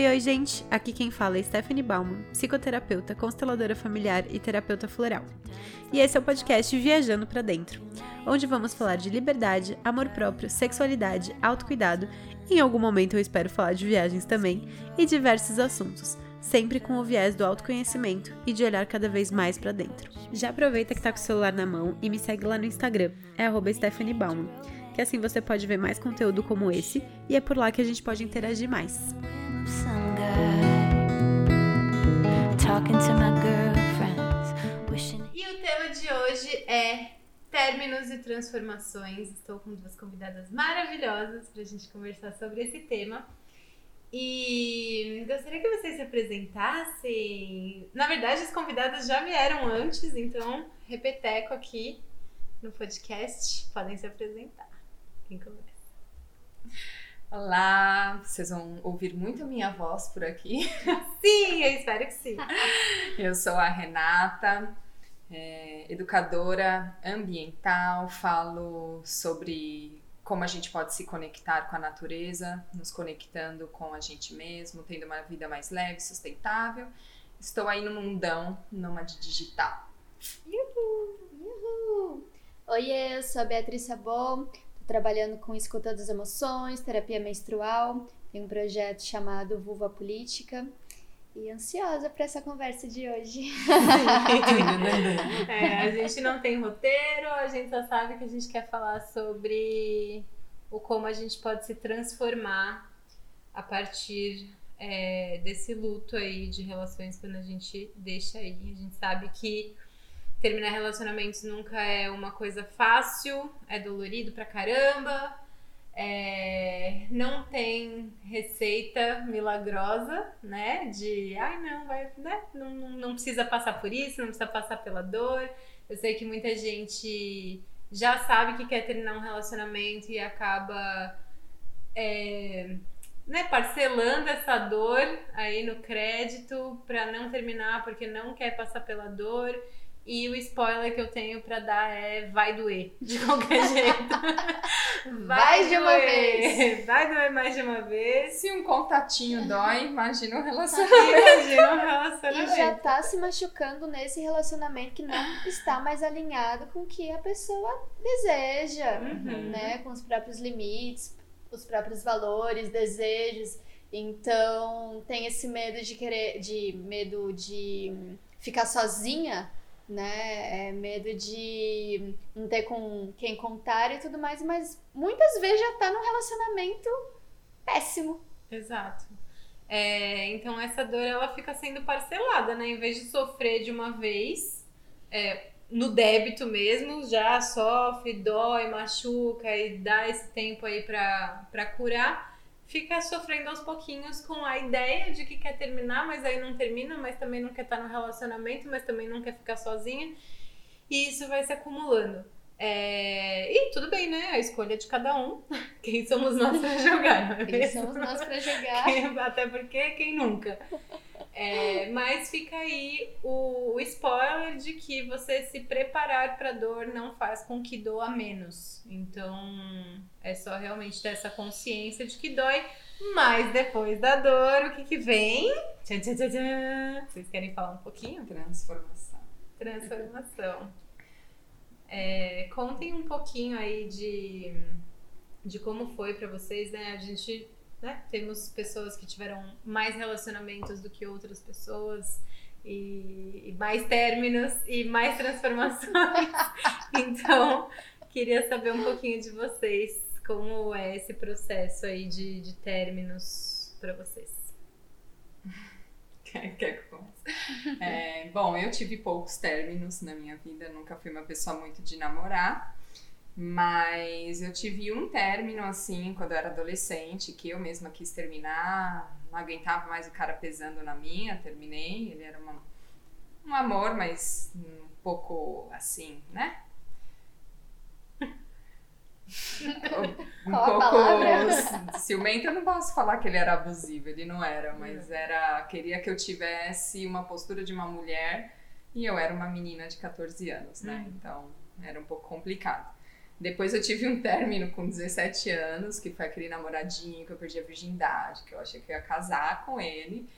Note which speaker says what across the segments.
Speaker 1: Oi, oi, gente! Aqui quem fala é Stephanie Bauman, psicoterapeuta, consteladora familiar e terapeuta floral. E esse é o podcast Viajando para Dentro, onde vamos falar de liberdade, amor próprio, sexualidade, autocuidado, em algum momento eu espero falar de viagens também, e diversos assuntos, sempre com o viés do autoconhecimento e de olhar cada vez mais para dentro. Já aproveita que tá com o celular na mão e me segue lá no Instagram, é Stephanie Bauman, que assim você pode ver mais conteúdo como esse, e é por lá que a gente pode interagir mais. E o tema de hoje é términos e transformações. Estou com duas convidadas maravilhosas para a gente conversar sobre esse tema. E gostaria que vocês se apresentassem. Na verdade, as convidadas já vieram antes, então repeteco aqui no podcast. Podem se apresentar. Quem começa?
Speaker 2: Olá, vocês vão ouvir muito a minha voz por aqui.
Speaker 1: Sim, eu espero que sim.
Speaker 2: Eu sou a Renata, é, educadora ambiental, falo sobre como a gente pode se conectar com a natureza, nos conectando com a gente mesmo, tendo uma vida mais leve, sustentável. Estou aí no mundão nômade digital.
Speaker 3: Uhul! Uhul! Oi, eu sou a Beatriz Sabon, trabalhando com escuta das emoções, terapia menstrual, tem um projeto chamado Vulva Política. E ansiosa para essa conversa de hoje.
Speaker 1: é, a gente não tem roteiro, a gente só sabe que a gente quer falar sobre o como a gente pode se transformar a partir é, desse luto aí de relações quando a gente deixa aí. A gente sabe que terminar relacionamentos nunca é uma coisa fácil, é dolorido pra caramba. É, não tem receita milagrosa, né? De ai não, vai, né? Não, não precisa passar por isso, não precisa passar pela dor. Eu sei que muita gente já sabe que quer terminar um relacionamento e acaba é, né, parcelando essa dor aí no crédito para não terminar porque não quer passar pela dor. E o spoiler que eu tenho para dar é vai doer, de qualquer jeito.
Speaker 3: vai, vai de uma vez.
Speaker 1: Vai doer mais de uma vez.
Speaker 2: Se um contatinho dói, imagina um relacionamento.
Speaker 1: imagina um relacionamento.
Speaker 3: E já tá se machucando nesse relacionamento que não está mais alinhado com o que a pessoa deseja, uhum. né? Com os próprios limites, os próprios valores, desejos. Então, tem esse medo de querer, de medo de ficar sozinha né? É medo de não ter com quem contar e tudo mais, mas muitas vezes já tá num relacionamento péssimo.
Speaker 1: Exato. É, então essa dor ela fica sendo parcelada, né? Em vez de sofrer de uma vez, é, no débito mesmo, já sofre, dói, machuca e dá esse tempo aí pra curar fica sofrendo aos pouquinhos com a ideia de que quer terminar, mas aí não termina, mas também não quer estar no relacionamento, mas também não quer ficar sozinha. E isso vai se acumulando. É... E tudo bem, né? A escolha de cada um. Quem somos nós para
Speaker 3: jogar? É quem somos nós para jogar?
Speaker 1: Quem... Até porque quem nunca. É, mas fica aí o, o, spoiler de que você se preparar para dor não faz com que doa menos. Então é só realmente ter essa consciência de que dói. Mas depois da dor, o que, que vem? Tchan, tchan, tchan. Vocês querem falar um pouquinho?
Speaker 2: Transformação.
Speaker 1: Transformação. É, contem um pouquinho aí de, de como foi para vocês, né? A gente né? Temos pessoas que tiveram mais relacionamentos do que outras pessoas. E, mais términos e mais transformações. então, queria saber um pouquinho de vocês. Como é esse processo aí de, de términos para vocês?
Speaker 2: Quer, quer que eu é, Bom, eu tive poucos términos na minha vida, nunca fui uma pessoa muito de namorar. Mas eu tive um término, assim, quando eu era adolescente, que eu mesma quis terminar, não aguentava mais o cara pesando na minha, terminei. Ele era uma, um amor, mas um pouco assim, né? um pouco ciumento, eu não posso falar que ele era abusivo, ele não era, mas era queria que eu tivesse uma postura de uma mulher e eu era uma menina de 14 anos, né? Uhum. Então era um pouco complicado. Depois eu tive um término com 17 anos, que foi aquele namoradinho que eu perdi a virgindade, que eu achei que eu ia casar com ele.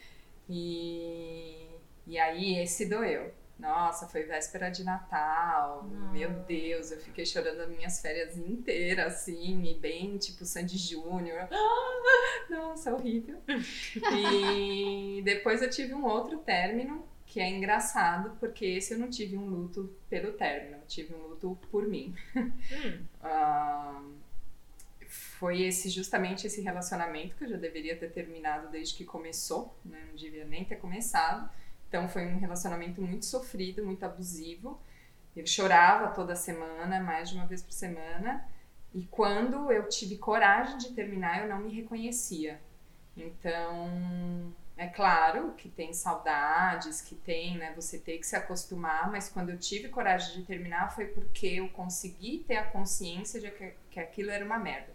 Speaker 2: E, e aí esse doeu. Nossa, foi véspera de Natal. Meu Deus, eu fiquei chorando as minhas férias inteiras, assim, e bem tipo Sandy Júnior. Ah, nossa, horrível. e depois eu tive um outro término, que é engraçado, porque esse eu não tive um luto pelo término, tive um luto por mim. Hum. uh, foi esse justamente esse relacionamento que eu já deveria ter terminado desde que começou, né? não devia nem ter começado então foi um relacionamento muito sofrido, muito abusivo. Eu chorava toda semana, mais de uma vez por semana. E quando eu tive coragem de terminar, eu não me reconhecia. Então, é claro que tem saudades, que tem, né, você ter que se acostumar, mas quando eu tive coragem de terminar foi porque eu consegui ter a consciência de que, que aquilo era uma merda.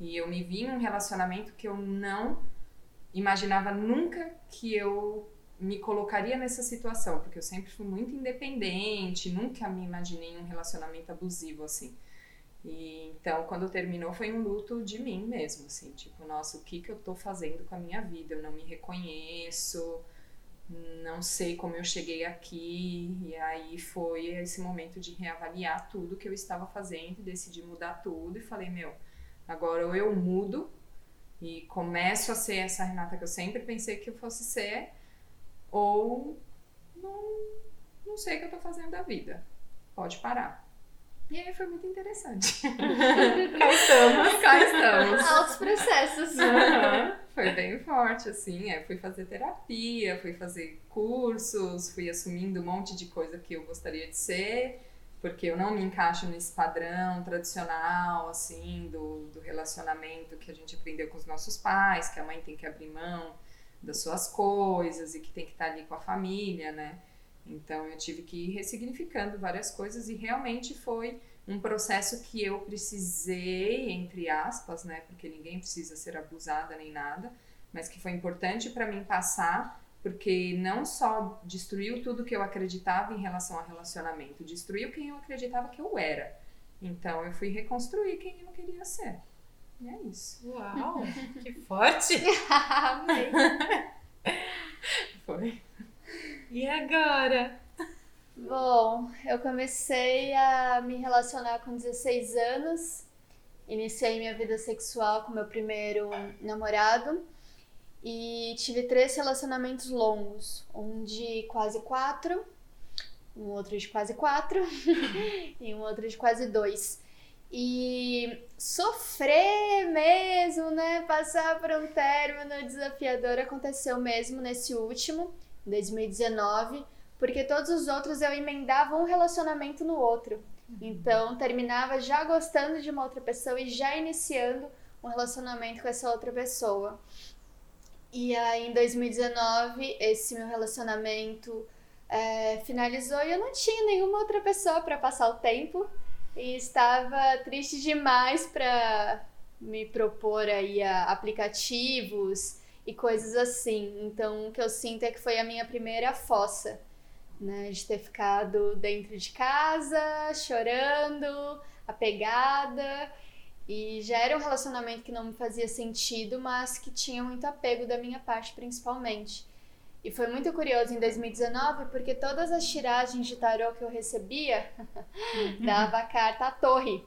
Speaker 2: E eu me vi num relacionamento que eu não imaginava nunca que eu me colocaria nessa situação, porque eu sempre fui muito independente, nunca me imaginei em um relacionamento abusivo assim. E, então, quando terminou, foi um luto de mim mesmo, assim, tipo, nossa, o que que eu tô fazendo com a minha vida? Eu não me reconheço, não sei como eu cheguei aqui. E aí foi esse momento de reavaliar tudo que eu estava fazendo, decidi mudar tudo e falei, meu, agora ou eu mudo e começo a ser essa Renata que eu sempre pensei que eu fosse ser, ou não, não sei o que eu tô fazendo da vida. Pode parar. E aí foi muito interessante.
Speaker 4: Cá estamos.
Speaker 2: Cá estamos.
Speaker 3: Altos processos.
Speaker 2: Uhum. Foi bem forte, assim. É, fui fazer terapia, fui fazer cursos, fui assumindo um monte de coisa que eu gostaria de ser, porque eu não me encaixo nesse padrão tradicional, assim, do, do relacionamento que a gente aprendeu com os nossos pais, que a mãe tem que abrir mão das suas coisas e que tem que estar ali com a família, né? Então eu tive que ir ressignificando várias coisas e realmente foi um processo que eu precisei, entre aspas, né? Porque ninguém precisa ser abusada nem nada, mas que foi importante para mim passar, porque não só destruiu tudo que eu acreditava em relação ao relacionamento, destruiu quem eu acreditava que eu era. Então eu fui reconstruir quem eu queria ser. E é isso.
Speaker 4: Uau, que forte!
Speaker 3: Amei.
Speaker 2: Foi.
Speaker 4: E agora?
Speaker 3: Bom, eu comecei a me relacionar com 16 anos. Iniciei minha vida sexual com meu primeiro namorado e tive três relacionamentos longos, um de quase quatro, um outro de quase quatro e um outro de quase dois. E sofrer mesmo, né? Passar por um término desafiador aconteceu mesmo nesse último, 2019, porque todos os outros eu emendava um relacionamento no outro. Então, terminava já gostando de uma outra pessoa e já iniciando um relacionamento com essa outra pessoa. E aí, em 2019, esse meu relacionamento é, finalizou e eu não tinha nenhuma outra pessoa para passar o tempo e estava triste demais para me propor aí a aplicativos e coisas assim. Então, o que eu sinto é que foi a minha primeira fossa, né, de ter ficado dentro de casa, chorando, apegada. E já era um relacionamento que não me fazia sentido, mas que tinha muito apego da minha parte, principalmente. E foi muito curioso em 2019, porque todas as tiragens de tarô que eu recebia dava a carta à torre.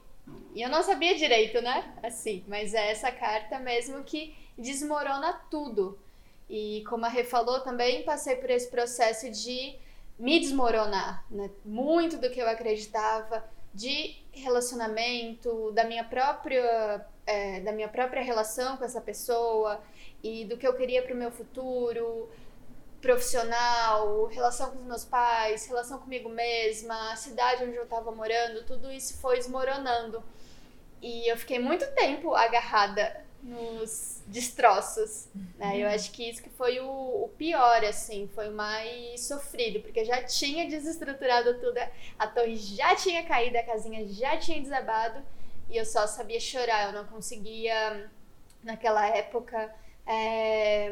Speaker 3: E eu não sabia direito, né? Assim, mas é essa carta mesmo que desmorona tudo. E como a Rê falou também, passei por esse processo de me desmoronar, né? Muito do que eu acreditava de relacionamento, da minha própria, é, da minha própria relação com essa pessoa e do que eu queria para o meu futuro profissional, relação com os meus pais, relação comigo mesma, a cidade onde eu estava morando, tudo isso foi esmoronando. E eu fiquei muito tempo agarrada nos destroços, né? Eu acho que isso que foi o, o, pior, assim, foi o mais sofrido, porque já tinha desestruturado tudo, a torre já tinha caído, a casinha já tinha desabado, e eu só sabia chorar, eu não conseguia, naquela época, é,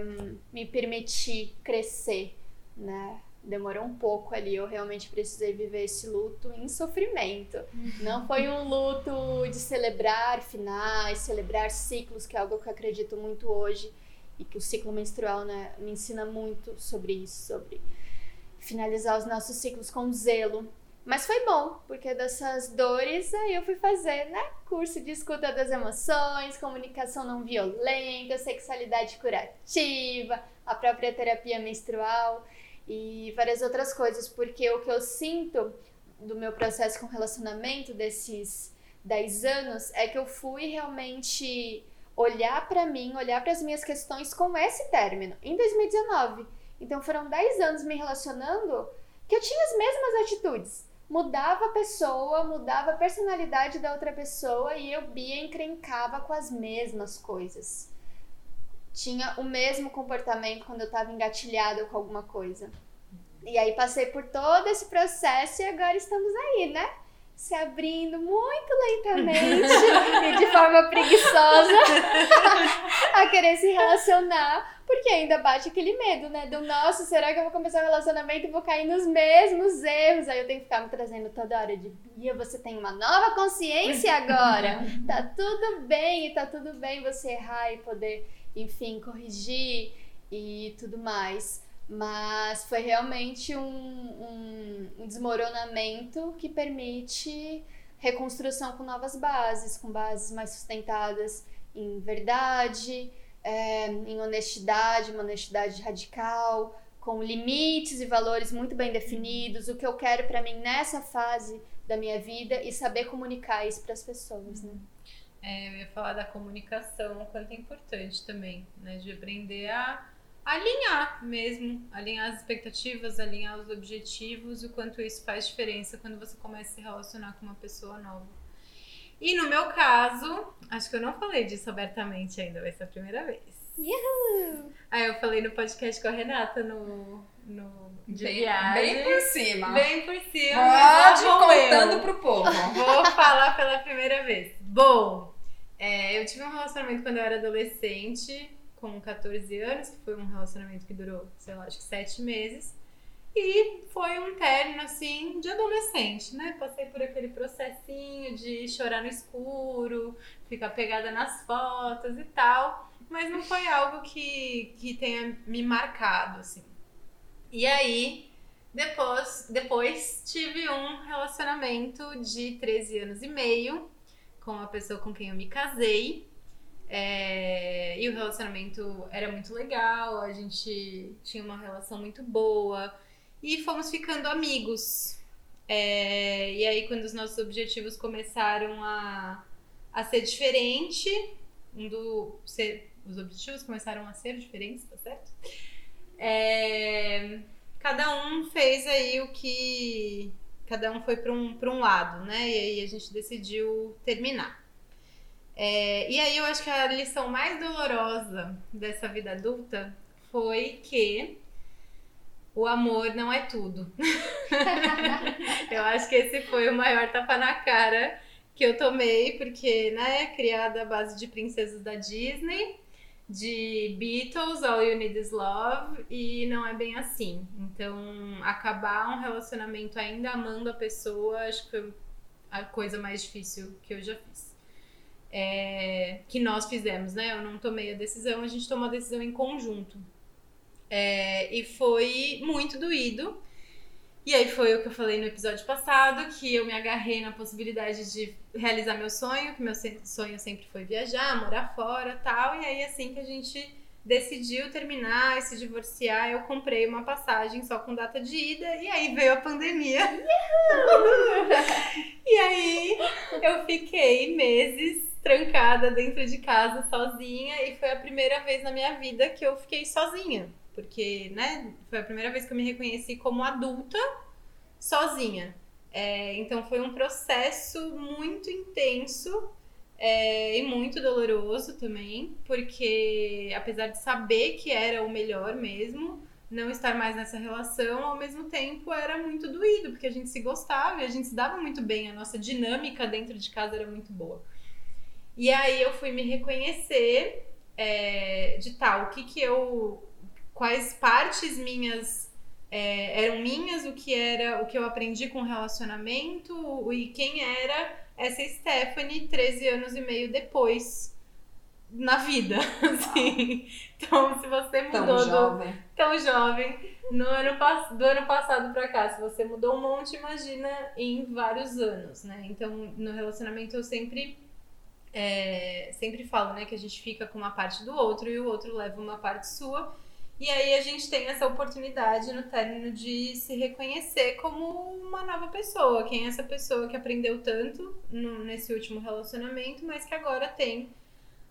Speaker 3: me permitir crescer, né? Demorou um pouco ali. Eu realmente precisei viver esse luto em sofrimento. Não foi um luto de celebrar finais, celebrar ciclos, que é algo que eu acredito muito hoje e que o ciclo menstrual né, me ensina muito sobre isso, sobre finalizar os nossos ciclos com zelo. Mas foi bom, porque dessas dores aí eu fui fazer, né? Curso de escuta das emoções, comunicação não violenta, sexualidade curativa, a própria terapia menstrual e várias outras coisas, porque o que eu sinto do meu processo com relacionamento desses 10 anos é que eu fui realmente olhar para mim, olhar para as minhas questões com esse término, em 2019. Então foram 10 anos me relacionando que eu tinha as mesmas atitudes. Mudava a pessoa, mudava a personalidade da outra pessoa e eu, Bia, encrencava com as mesmas coisas tinha o mesmo comportamento quando eu estava engatilhada com alguma coisa. E aí passei por todo esse processo e agora estamos aí, né? Se abrindo muito lentamente e de forma preguiçosa a querer se relacionar, porque ainda bate aquele medo, né? Do nosso, será que eu vou começar um relacionamento e vou cair nos mesmos erros? Aí eu tenho que ficar me trazendo toda hora de Bia, você tem uma nova consciência agora. tá tudo bem, e tá tudo bem você errar e poder enfim, corrigir e tudo mais. Mas foi realmente um, um, desmoronamento que permite reconstrução com novas bases, com bases mais sustentadas em verdade, é, em honestidade, uma honestidade radical, com limites e valores muito bem definidos, o que eu quero para mim nessa fase da minha vida e saber comunicar isso para as pessoas, né?
Speaker 1: É, eu ia falar da comunicação, o quanto é importante também, né? De aprender a alinhar mesmo, alinhar as expectativas, alinhar os objetivos, o quanto isso faz diferença quando você começa a se relacionar com uma pessoa nova. E no meu caso, acho que eu não falei disso abertamente ainda, vai ser a primeira vez.
Speaker 3: Uhul!
Speaker 1: Aí eu falei no podcast com a Renata no, no de
Speaker 2: bem,
Speaker 1: viagem.
Speaker 2: bem por cima.
Speaker 1: Bem por cima.
Speaker 2: Pode
Speaker 1: vou eu.
Speaker 2: contando pro povo.
Speaker 1: Vou falar pela primeira vez. Bom, é, eu tive um relacionamento quando eu era adolescente, com 14 anos, que foi um relacionamento que durou, sei lá, acho que 7 meses. E foi um término, assim, de adolescente, né? Passei por aquele processinho de chorar no escuro, ficar pegada nas fotos e tal. Mas não foi algo que, que tenha me marcado, assim. E aí, depois, depois tive um relacionamento de 13 anos e meio, com a pessoa com quem eu me casei. É, e o relacionamento era muito legal, a gente tinha uma relação muito boa e fomos ficando amigos. É, e aí, quando os nossos objetivos começaram a, a ser diferente, um do, ser, os objetivos começaram a ser diferentes, tá certo? É, cada um fez aí o que cada um foi para um, um lado, né? E aí a gente decidiu terminar. É, e aí eu acho que a lição mais dolorosa dessa vida adulta foi que o amor não é tudo. eu acho que esse foi o maior tapa na cara que eu tomei, porque, né, criada à base de princesas da Disney, de Beatles, All You Need Is Love, e não é bem assim. Então, acabar um relacionamento ainda amando a pessoa, acho que foi a coisa mais difícil que eu já fiz. É, que nós fizemos, né? Eu não tomei a decisão, a gente tomou a decisão em conjunto. É, e foi muito doído. E aí foi o que eu falei no episódio passado, que eu me agarrei na possibilidade de realizar meu sonho, que meu sonho sempre foi viajar, morar fora tal. E aí, assim que a gente decidiu terminar e se divorciar, eu comprei uma passagem só com data de ida e aí veio a pandemia. e aí eu fiquei meses trancada dentro de casa sozinha e foi a primeira vez na minha vida que eu fiquei sozinha porque, né, foi a primeira vez que eu me reconheci como adulta sozinha. É, então foi um processo muito intenso é, e muito doloroso também, porque apesar de saber que era o melhor mesmo, não estar mais nessa relação, ao mesmo tempo era muito doído, porque a gente se gostava e a gente se dava muito bem, a nossa dinâmica dentro de casa era muito boa. E aí eu fui me reconhecer é, de tal, o que que eu quais partes minhas é, eram minhas, o que era o que eu aprendi com relacionamento e quem era essa Stephanie 13 anos e meio depois na vida, assim. Então, se você mudou
Speaker 2: Tão jovem.
Speaker 1: do tão jovem no ano do ano passado pra cá, se você mudou um monte, imagina em vários anos, né? Então, no relacionamento eu sempre é, sempre falo, né, que a gente fica com uma parte do outro e o outro leva uma parte sua. E aí a gente tem essa oportunidade no término de se reconhecer como uma nova pessoa. Quem é essa pessoa que aprendeu tanto no- nesse último relacionamento, mas que agora tem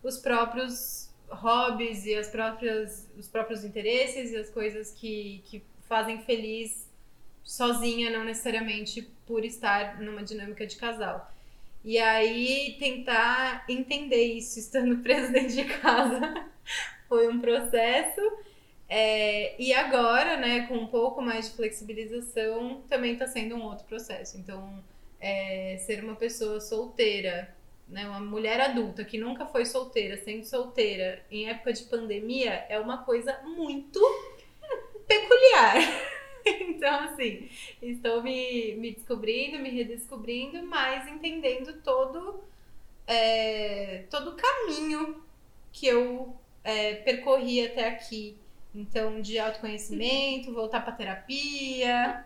Speaker 1: os próprios hobbies e as próprias, os próprios interesses e as coisas que, que fazem feliz sozinha, não necessariamente por estar numa dinâmica de casal. E aí tentar entender isso estando preso dentro de casa foi um processo. É, e agora, né, com um pouco mais de flexibilização, também está sendo um outro processo. Então, é, ser uma pessoa solteira, né, uma mulher adulta que nunca foi solteira, sendo solteira em época de pandemia, é uma coisa muito peculiar. Então, assim, estou me, me descobrindo, me redescobrindo, mas entendendo todo, é, todo o caminho que eu é, percorri até aqui. Então, de autoconhecimento, voltar para terapia,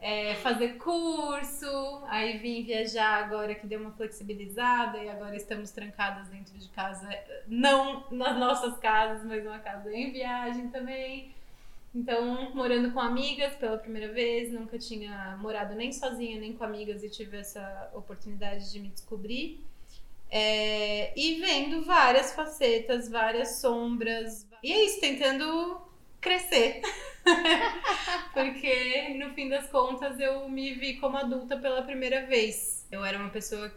Speaker 1: é, fazer curso, aí vim viajar agora que deu uma flexibilizada e agora estamos trancadas dentro de casa, não nas nossas casas, mas uma casa em viagem também. Então, morando com amigas pela primeira vez, nunca tinha morado nem sozinha nem com amigas e tive essa oportunidade de me descobrir. É, e vendo várias facetas, várias sombras. E é isso, tentando crescer. Porque no fim das contas eu me vi como adulta pela primeira vez. Eu era uma pessoa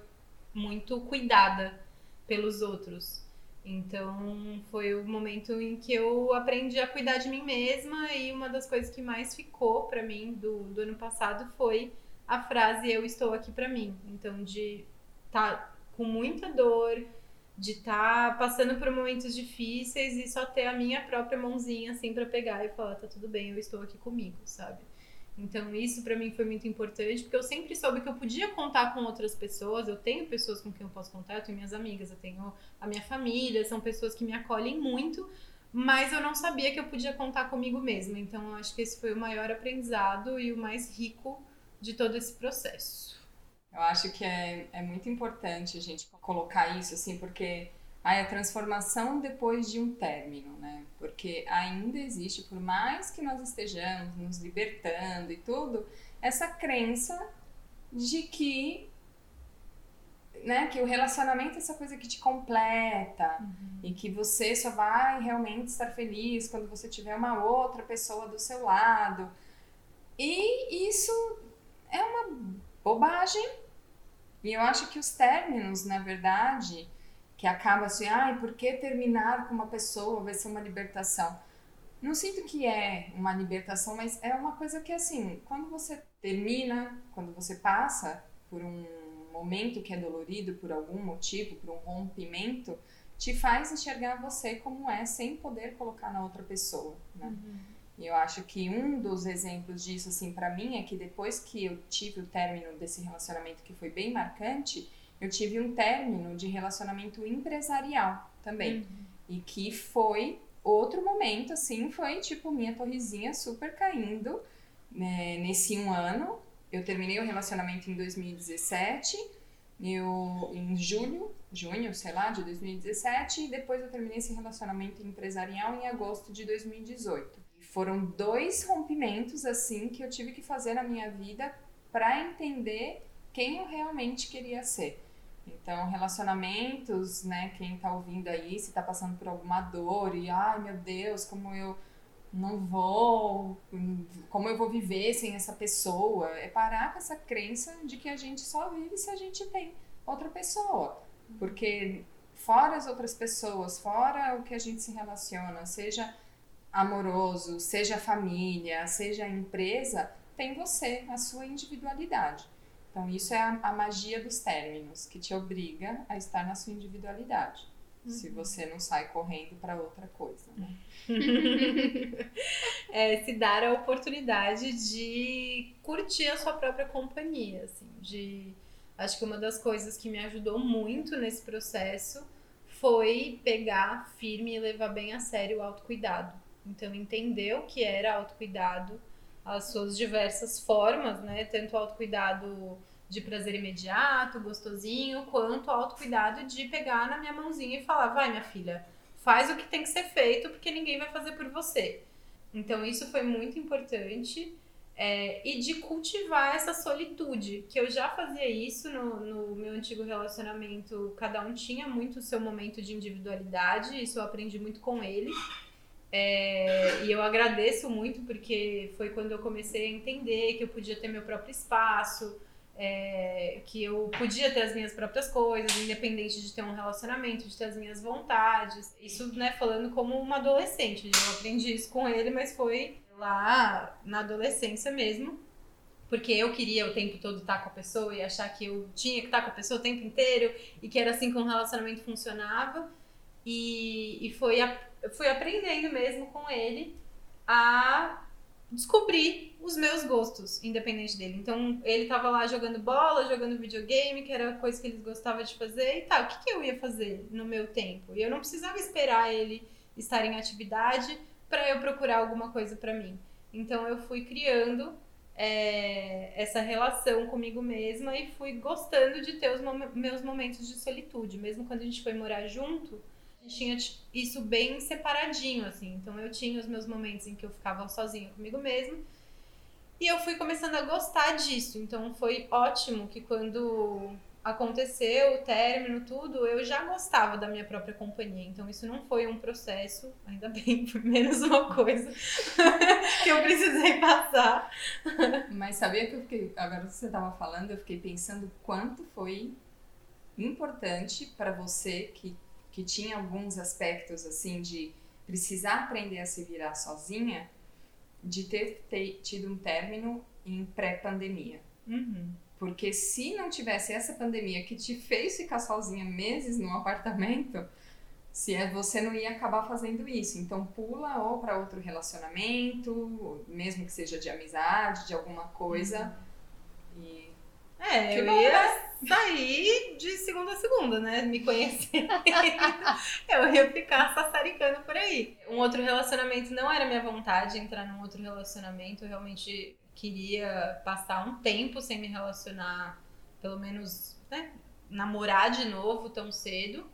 Speaker 1: muito cuidada pelos outros. Então foi o momento em que eu aprendi a cuidar de mim mesma e uma das coisas que mais ficou pra mim do, do ano passado foi a frase eu estou aqui pra mim. Então de tá com muita dor, de estar tá passando por momentos difíceis e só ter a minha própria mãozinha assim para pegar e falar tá tudo bem, eu estou aqui comigo, sabe? Então isso para mim foi muito importante, porque eu sempre soube que eu podia contar com outras pessoas, eu tenho pessoas com quem eu posso contar, eu tenho minhas amigas, eu tenho a minha família, são pessoas que me acolhem muito, mas eu não sabia que eu podia contar comigo mesma. Então eu acho que esse foi o maior aprendizado e o mais rico de todo esse processo.
Speaker 2: Eu acho que é, é muito importante a gente colocar isso, assim, porque ai, a transformação depois de um término, né? Porque ainda existe, por mais que nós estejamos nos libertando e tudo, essa crença de que né, que o relacionamento é essa coisa que te completa uhum. e que você só vai realmente estar feliz quando você tiver uma outra pessoa do seu lado. E isso é uma bobagem. E eu acho que os términos, na verdade, que acaba assim, ai, por que terminar com uma pessoa vai ser uma libertação? Não sinto que é uma libertação, mas é uma coisa que, assim, quando você termina, quando você passa por um momento que é dolorido por algum motivo, por um rompimento, te faz enxergar você como é, sem poder colocar na outra pessoa, né? Uhum. E eu acho que um dos exemplos disso, assim, para mim, é que depois que eu tive o término desse relacionamento que foi bem marcante, eu tive um término de relacionamento empresarial também. Uhum. E que foi outro momento, assim, foi tipo minha torrezinha super caindo né, nesse um ano. Eu terminei o relacionamento em 2017, eu, em julho, junho, sei lá, de 2017, e depois eu terminei esse relacionamento empresarial em agosto de 2018 foram dois rompimentos assim que eu tive que fazer na minha vida para entender quem eu realmente queria ser. Então, relacionamentos, né, quem tá ouvindo aí, se tá passando por alguma dor e ai, meu Deus, como eu não vou, como eu vou viver sem essa pessoa, é parar com essa crença de que a gente só vive se a gente tem outra pessoa. Porque fora as outras pessoas, fora o que a gente se relaciona, seja amoroso, seja família, seja empresa, tem você, a sua individualidade. Então, isso é a, a magia dos términos, que te obriga a estar na sua individualidade. Uhum. Se você não sai correndo para outra coisa. Né?
Speaker 1: é, se dar a oportunidade de curtir a sua própria companhia, assim, de acho que uma das coisas que me ajudou muito nesse processo foi pegar firme e levar bem a sério o autocuidado. Então entender o que era autocuidado, as suas diversas formas, né, tanto autocuidado de prazer imediato, gostosinho, quanto autocuidado de pegar na minha mãozinha e falar: vai, minha filha, faz o que tem que ser feito, porque ninguém vai fazer por você. Então, isso foi muito importante. É, e de cultivar essa solitude, que eu já fazia isso no, no meu antigo relacionamento, cada um tinha muito o seu momento de individualidade, isso eu aprendi muito com ele. É, e eu agradeço muito porque foi quando eu comecei a entender que eu podia ter meu próprio espaço, é, que eu podia ter as minhas próprias coisas, independente de ter um relacionamento, de ter as minhas vontades. Isso, né, falando como uma adolescente. Eu aprendi isso com ele, mas foi lá na adolescência mesmo. Porque eu queria o tempo todo estar com a pessoa e achar que eu tinha que estar com a pessoa o tempo inteiro e que era assim que um relacionamento funcionava. E, e foi a, fui aprendendo mesmo com ele a descobrir os meus gostos, independente dele. Então, ele tava lá jogando bola, jogando videogame, que era coisa que ele gostava de fazer e tal. O que, que eu ia fazer no meu tempo? E eu não precisava esperar ele estar em atividade para eu procurar alguma coisa para mim. Então, eu fui criando é, essa relação comigo mesma e fui gostando de ter os mom meus momentos de solitude. Mesmo quando a gente foi morar junto, tinha isso bem separadinho, assim. Então eu tinha os meus momentos em que eu ficava sozinha comigo mesma. E eu fui começando a gostar disso. Então foi ótimo que quando aconteceu o término, tudo, eu já gostava da minha própria companhia. Então isso não foi um processo, ainda bem, foi menos uma coisa que eu precisei passar.
Speaker 2: Mas sabia que eu fiquei, agora que você estava falando, eu fiquei pensando quanto foi importante para você que que tinha alguns aspectos assim de precisar aprender a se virar sozinha, de ter, ter tido um término em pré-pandemia.
Speaker 1: Uhum.
Speaker 2: Porque se não tivesse essa pandemia que te fez ficar sozinha meses num apartamento, se é, você não ia acabar fazendo isso. Então pula ou para outro relacionamento, mesmo que seja de amizade, de alguma coisa. Uhum. E
Speaker 1: é, que eu bom, ia né? Sair de segunda a segunda, né? Me conhecer. eu ia ficar sassaricando por aí. Um outro relacionamento não era minha vontade entrar num outro relacionamento. Eu realmente queria passar um tempo sem me relacionar, pelo menos, né? Namorar de novo tão cedo.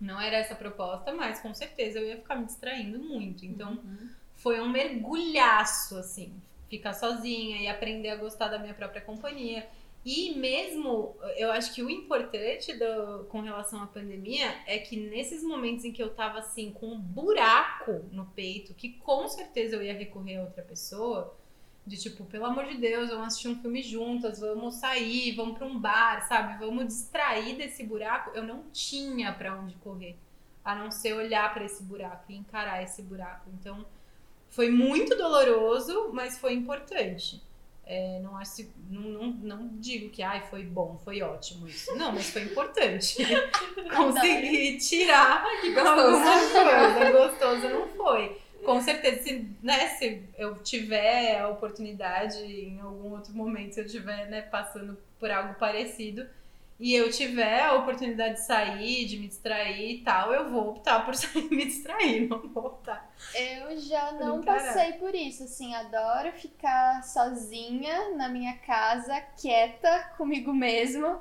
Speaker 1: Não era essa a proposta, mas com certeza eu ia ficar me distraindo muito. Então, uhum. foi um mergulhaço, assim. Ficar sozinha e aprender a gostar da minha própria companhia e mesmo, eu acho que o importante do, com relação à pandemia é que nesses momentos em que eu tava assim, com um buraco no peito, que com certeza eu ia recorrer a outra pessoa, de tipo, pelo amor de Deus, vamos assistir um filme juntas, vamos sair, vamos para um bar, sabe? Vamos distrair desse buraco. Eu não tinha para onde correr, a não ser olhar para esse buraco e encarar esse buraco. Então, foi muito doloroso, mas foi importante. É, não, acho, não, não, não digo que ai, foi bom, foi ótimo isso. Não, mas foi importante. Conseguir tirar
Speaker 2: que gostoso.
Speaker 1: alguma coisa. Gostoso não foi. Com certeza, se, né, se eu tiver a oportunidade em algum outro momento, se eu estiver né, passando por algo parecido, e eu tiver a oportunidade de sair, de me distrair e tal, eu vou optar por sair me distrair, não vou optar.
Speaker 3: Eu já não passei por isso, assim, adoro ficar sozinha na minha casa, quieta comigo mesmo,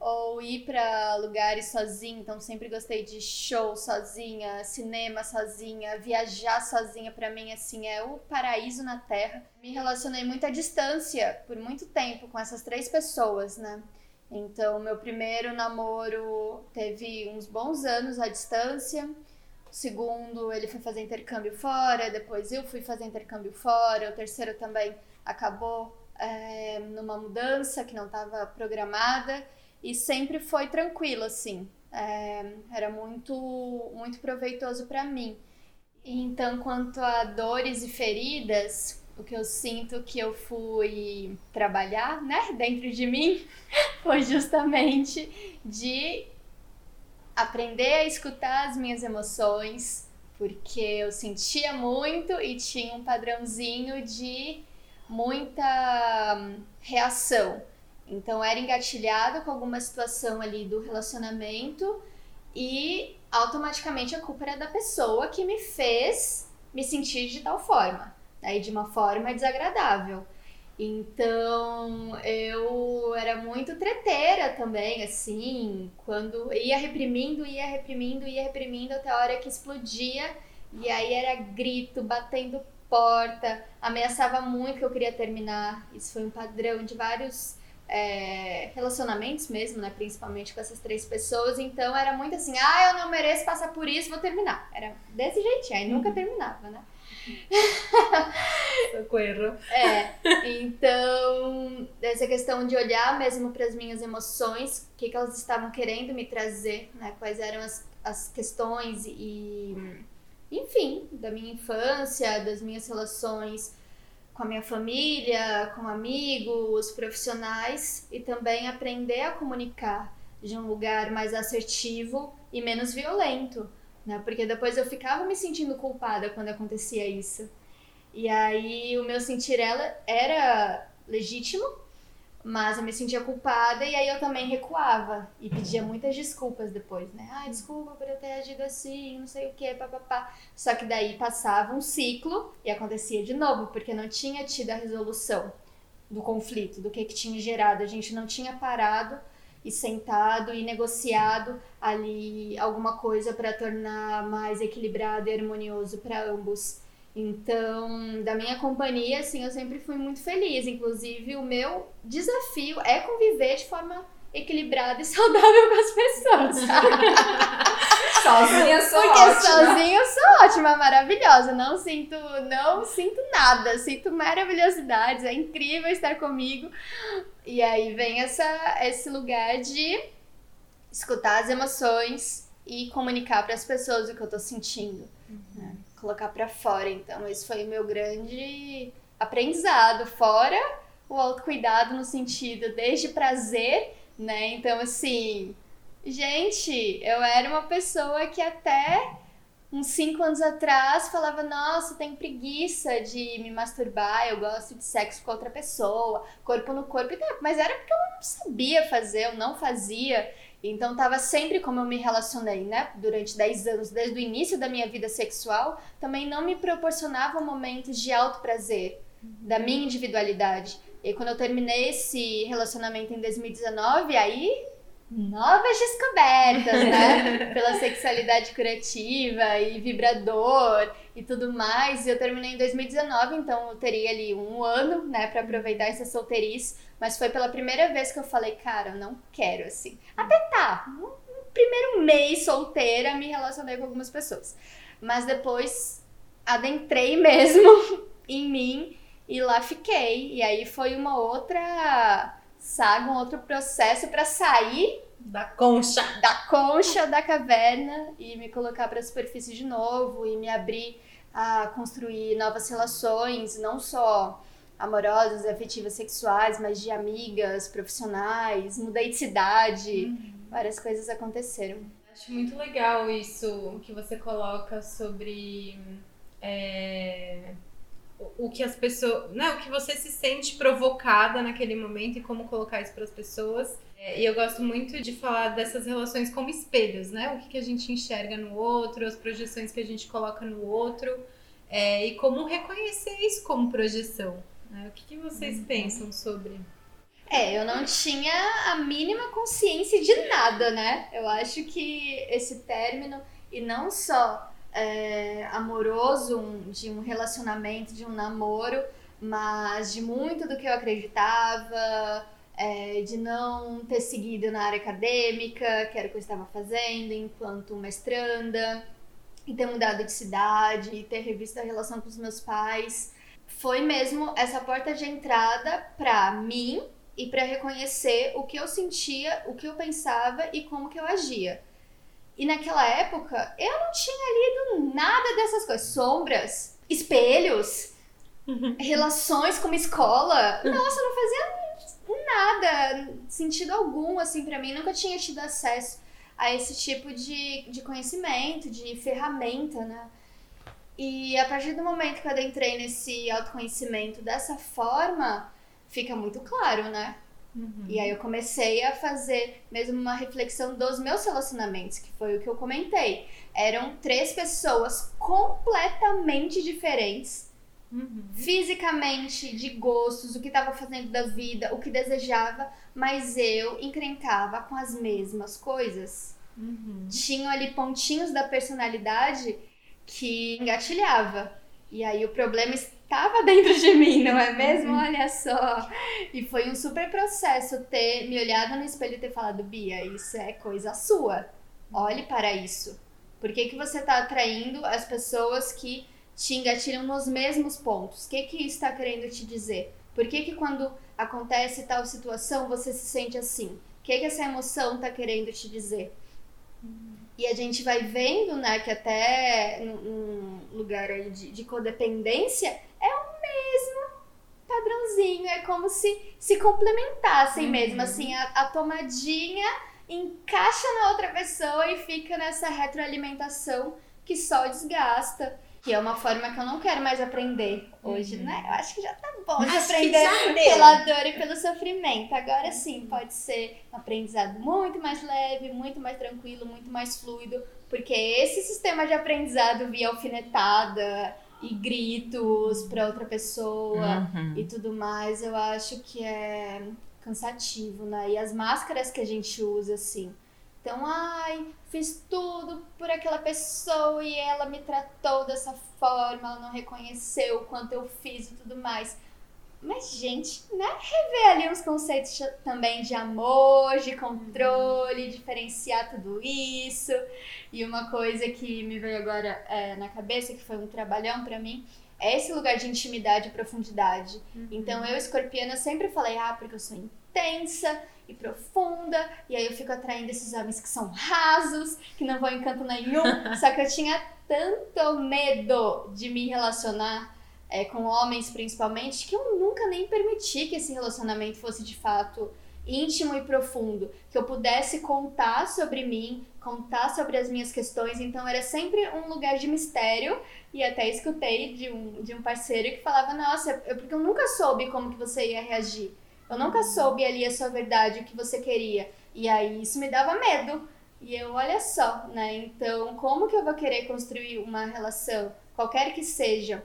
Speaker 3: ou ir para lugares sozinha, então sempre gostei de show sozinha, cinema sozinha, viajar sozinha para mim assim é o paraíso na terra. Me relacionei muito à distância por muito tempo com essas três pessoas, né? Então, meu primeiro namoro teve uns bons anos à distância. O segundo, ele foi fazer intercâmbio fora. Depois, eu fui fazer intercâmbio fora. O terceiro também acabou é, numa mudança que não estava programada. E sempre foi tranquilo, assim. É, era muito, muito proveitoso para mim. Então, quanto a dores e feridas, o que eu sinto que eu fui trabalhar, né, dentro de mim, foi justamente de aprender a escutar as minhas emoções, porque eu sentia muito e tinha um padrãozinho de muita hum, reação. Então era engatilhado com alguma situação ali do relacionamento e automaticamente a culpa era da pessoa que me fez me sentir de tal forma, aí de uma forma desagradável. Então eu era muito treteira também, assim, quando ia reprimindo, ia reprimindo, ia reprimindo até a hora que explodia. E aí era grito, batendo porta, ameaçava muito que eu queria terminar. Isso foi um padrão de vários é, relacionamentos mesmo, né? Principalmente com essas três pessoas. Então era muito assim, ah, eu não mereço passar por isso, vou terminar. Era desse jeitinho, aí nunca terminava, né?
Speaker 1: Socorro.
Speaker 3: É, então, essa questão de olhar mesmo para as minhas emoções, o que, que elas estavam querendo me trazer, né? Quais eram as, as questões e, enfim, da minha infância, das minhas relações com a minha família, com amigos, profissionais e também aprender a comunicar de um lugar mais assertivo e menos violento né? Porque depois eu ficava me sentindo culpada quando acontecia isso. E aí o meu sentir ela era legítimo, mas eu me sentia culpada e aí eu também recuava e pedia muitas desculpas depois, né? Ah, desculpa por eu ter agido assim, não sei o que, papapá. Só que daí passava um ciclo e acontecia de novo, porque não tinha tido a resolução do conflito, do que que tinha gerado. A gente não tinha parado e sentado e negociado ali alguma coisa para tornar mais equilibrado e harmonioso para ambos. Então, da minha companhia, assim, eu sempre fui muito feliz. Inclusive, o meu desafio é conviver de forma equilibrada e saudável com as pessoas.
Speaker 2: sozinha sou
Speaker 3: Porque
Speaker 2: ótima.
Speaker 3: sozinha eu sou ótima, maravilhosa. Não sinto, não sinto nada, sinto maravilhosidades. É incrível estar comigo. E aí vem essa, esse lugar de escutar as emoções e comunicar para as pessoas o que eu tô sentindo, né? colocar para fora. Então, esse foi o meu grande aprendizado, fora o autocuidado no sentido desde prazer, né? Então, assim, gente, eu era uma pessoa que até uns cinco anos atrás falava, nossa, tenho preguiça de me masturbar, eu gosto de sexo com outra pessoa, corpo no corpo, mas era porque eu não sabia fazer, eu não fazia. Então tava sempre como eu me relacionei, né? Durante 10 anos, desde o início da minha vida sexual, também não me proporcionava momentos de alto prazer, da minha individualidade. E quando eu terminei esse relacionamento em 2019, aí novas descobertas, né? Pela sexualidade curativa e vibrador e tudo mais. E eu terminei em 2019, então eu teria ali um ano, né, para aproveitar essa solteirice. Mas foi pela primeira vez que eu falei, cara, eu não quero assim. Até tá, no primeiro mês solteira me relacionei com algumas pessoas. Mas depois adentrei mesmo em mim e lá fiquei. E aí foi uma outra saga, um outro processo para sair
Speaker 1: Da concha.
Speaker 3: da concha da caverna e me colocar para a superfície de novo e me abrir a construir novas relações, não só amorosas, afetivas, sexuais, mas de amigas, profissionais, mudei de cidade, várias coisas aconteceram.
Speaker 1: Acho muito legal isso que você coloca sobre é, o, que as pessoas. Né, o que você se sente provocada naquele momento e como colocar isso para as pessoas. É, e eu gosto muito de falar dessas relações como espelhos, né? O que, que a gente enxerga no outro, as projeções que a gente coloca no outro, é, e como reconhecer isso como projeção. né? O que, que vocês pensam sobre?
Speaker 3: É, eu não tinha a mínima consciência de nada, né? Eu acho que esse término, e não só é, amoroso, um- de um relacionamento, de um namoro, mas de muito do que eu acreditava, é, de não ter seguido na área acadêmica, que era o que eu estava fazendo enquanto mestranda, e ter mudado de cidade, e ter revisto a relação com os meus pais. Foi mesmo essa porta de entrada para mim e para reconhecer o que eu sentia, o que eu pensava e como que eu agia. E naquela época, eu não tinha lido nada dessas coisas. Sombras, espelhos, relações como escola. Nossa, não fazia nada, sentido algum, assim, pra mim. Nunca tinha tido acesso a esse tipo de, de conhecimento, de ferramenta, né? E a partir do momento que eu adentrei nesse autoconhecimento dessa forma, fica muito claro, né?
Speaker 1: Uhum.
Speaker 3: E aí eu comecei a fazer mesmo uma reflexão dos meus relacionamentos, que foi o que eu comentei. Eram três pessoas completamente diferentes,
Speaker 1: Uhum.
Speaker 3: fisicamente, de gostos, o que estava fazendo da vida, o que desejava, mas eu encrencava com as mesmas coisas.
Speaker 1: Uhum.
Speaker 3: Tinham ali pontinhos da personalidade que engatilhava. E aí o problema estava dentro de mim, não é mesmo? Olha só. E foi um super processo ter me olhado no espelho e ter falado, Bia, isso é coisa sua. Olhe para isso. Por que, que você está atraindo as pessoas que te engatilham nos mesmos pontos? O que, que isso está querendo te dizer? Por que, que quando acontece tal situação você se sente assim? O que, que essa emoção está querendo te dizer? E a gente vai vendo, né, que até num lugar aí de, de codependência é o mesmo padrãozinho. É como se se complementassem
Speaker 1: Uhum.
Speaker 3: mesmo. Assim, a, a tomadinha encaixa na outra pessoa e fica nessa retroalimentação que só desgasta. Que é uma forma que eu não quero mais aprender hoje, né? Eu acho que já tá bom de
Speaker 1: Acho
Speaker 3: aprender pela dor e pelo sofrimento. Agora sim, pode ser um aprendizado muito mais leve, muito mais tranquilo, muito mais fluido, porque esse sistema de aprendizado via alfinetada e gritos pra outra pessoa
Speaker 2: Uhum.
Speaker 3: e tudo mais, eu acho que é cansativo, né? E as máscaras que a gente usa, assim. Então, ai, fiz tudo por aquela pessoa e ela me tratou dessa forma, ela não reconheceu o quanto eu fiz e tudo mais. Mas, gente, né? Rever ali uns conceitos também de amor, de controle, diferenciar tudo isso. E uma coisa que me veio agora é, na cabeça, que foi um trabalhão pra mim, é esse lugar de intimidade e profundidade. Então eu, escorpiana, sempre falei, ah, porque eu sou intensa e profunda, e aí eu fico atraindo esses homens que são rasos, que não vão em canto nenhum. Só que eu tinha tanto medo de me relacionar é, com homens, principalmente, que eu nunca nem permiti que esse relacionamento fosse de fato íntimo e profundo, que eu pudesse contar sobre mim, contar sobre as minhas questões, então era sempre um lugar de mistério e até escutei de um, de um parceiro que falava, nossa, eu, porque eu nunca soube como que você ia reagir. Eu nunca soube ali a sua verdade, o que você queria. E aí isso me dava medo. E eu, olha só, né? Então, como que eu vou querer construir uma relação, qualquer que seja,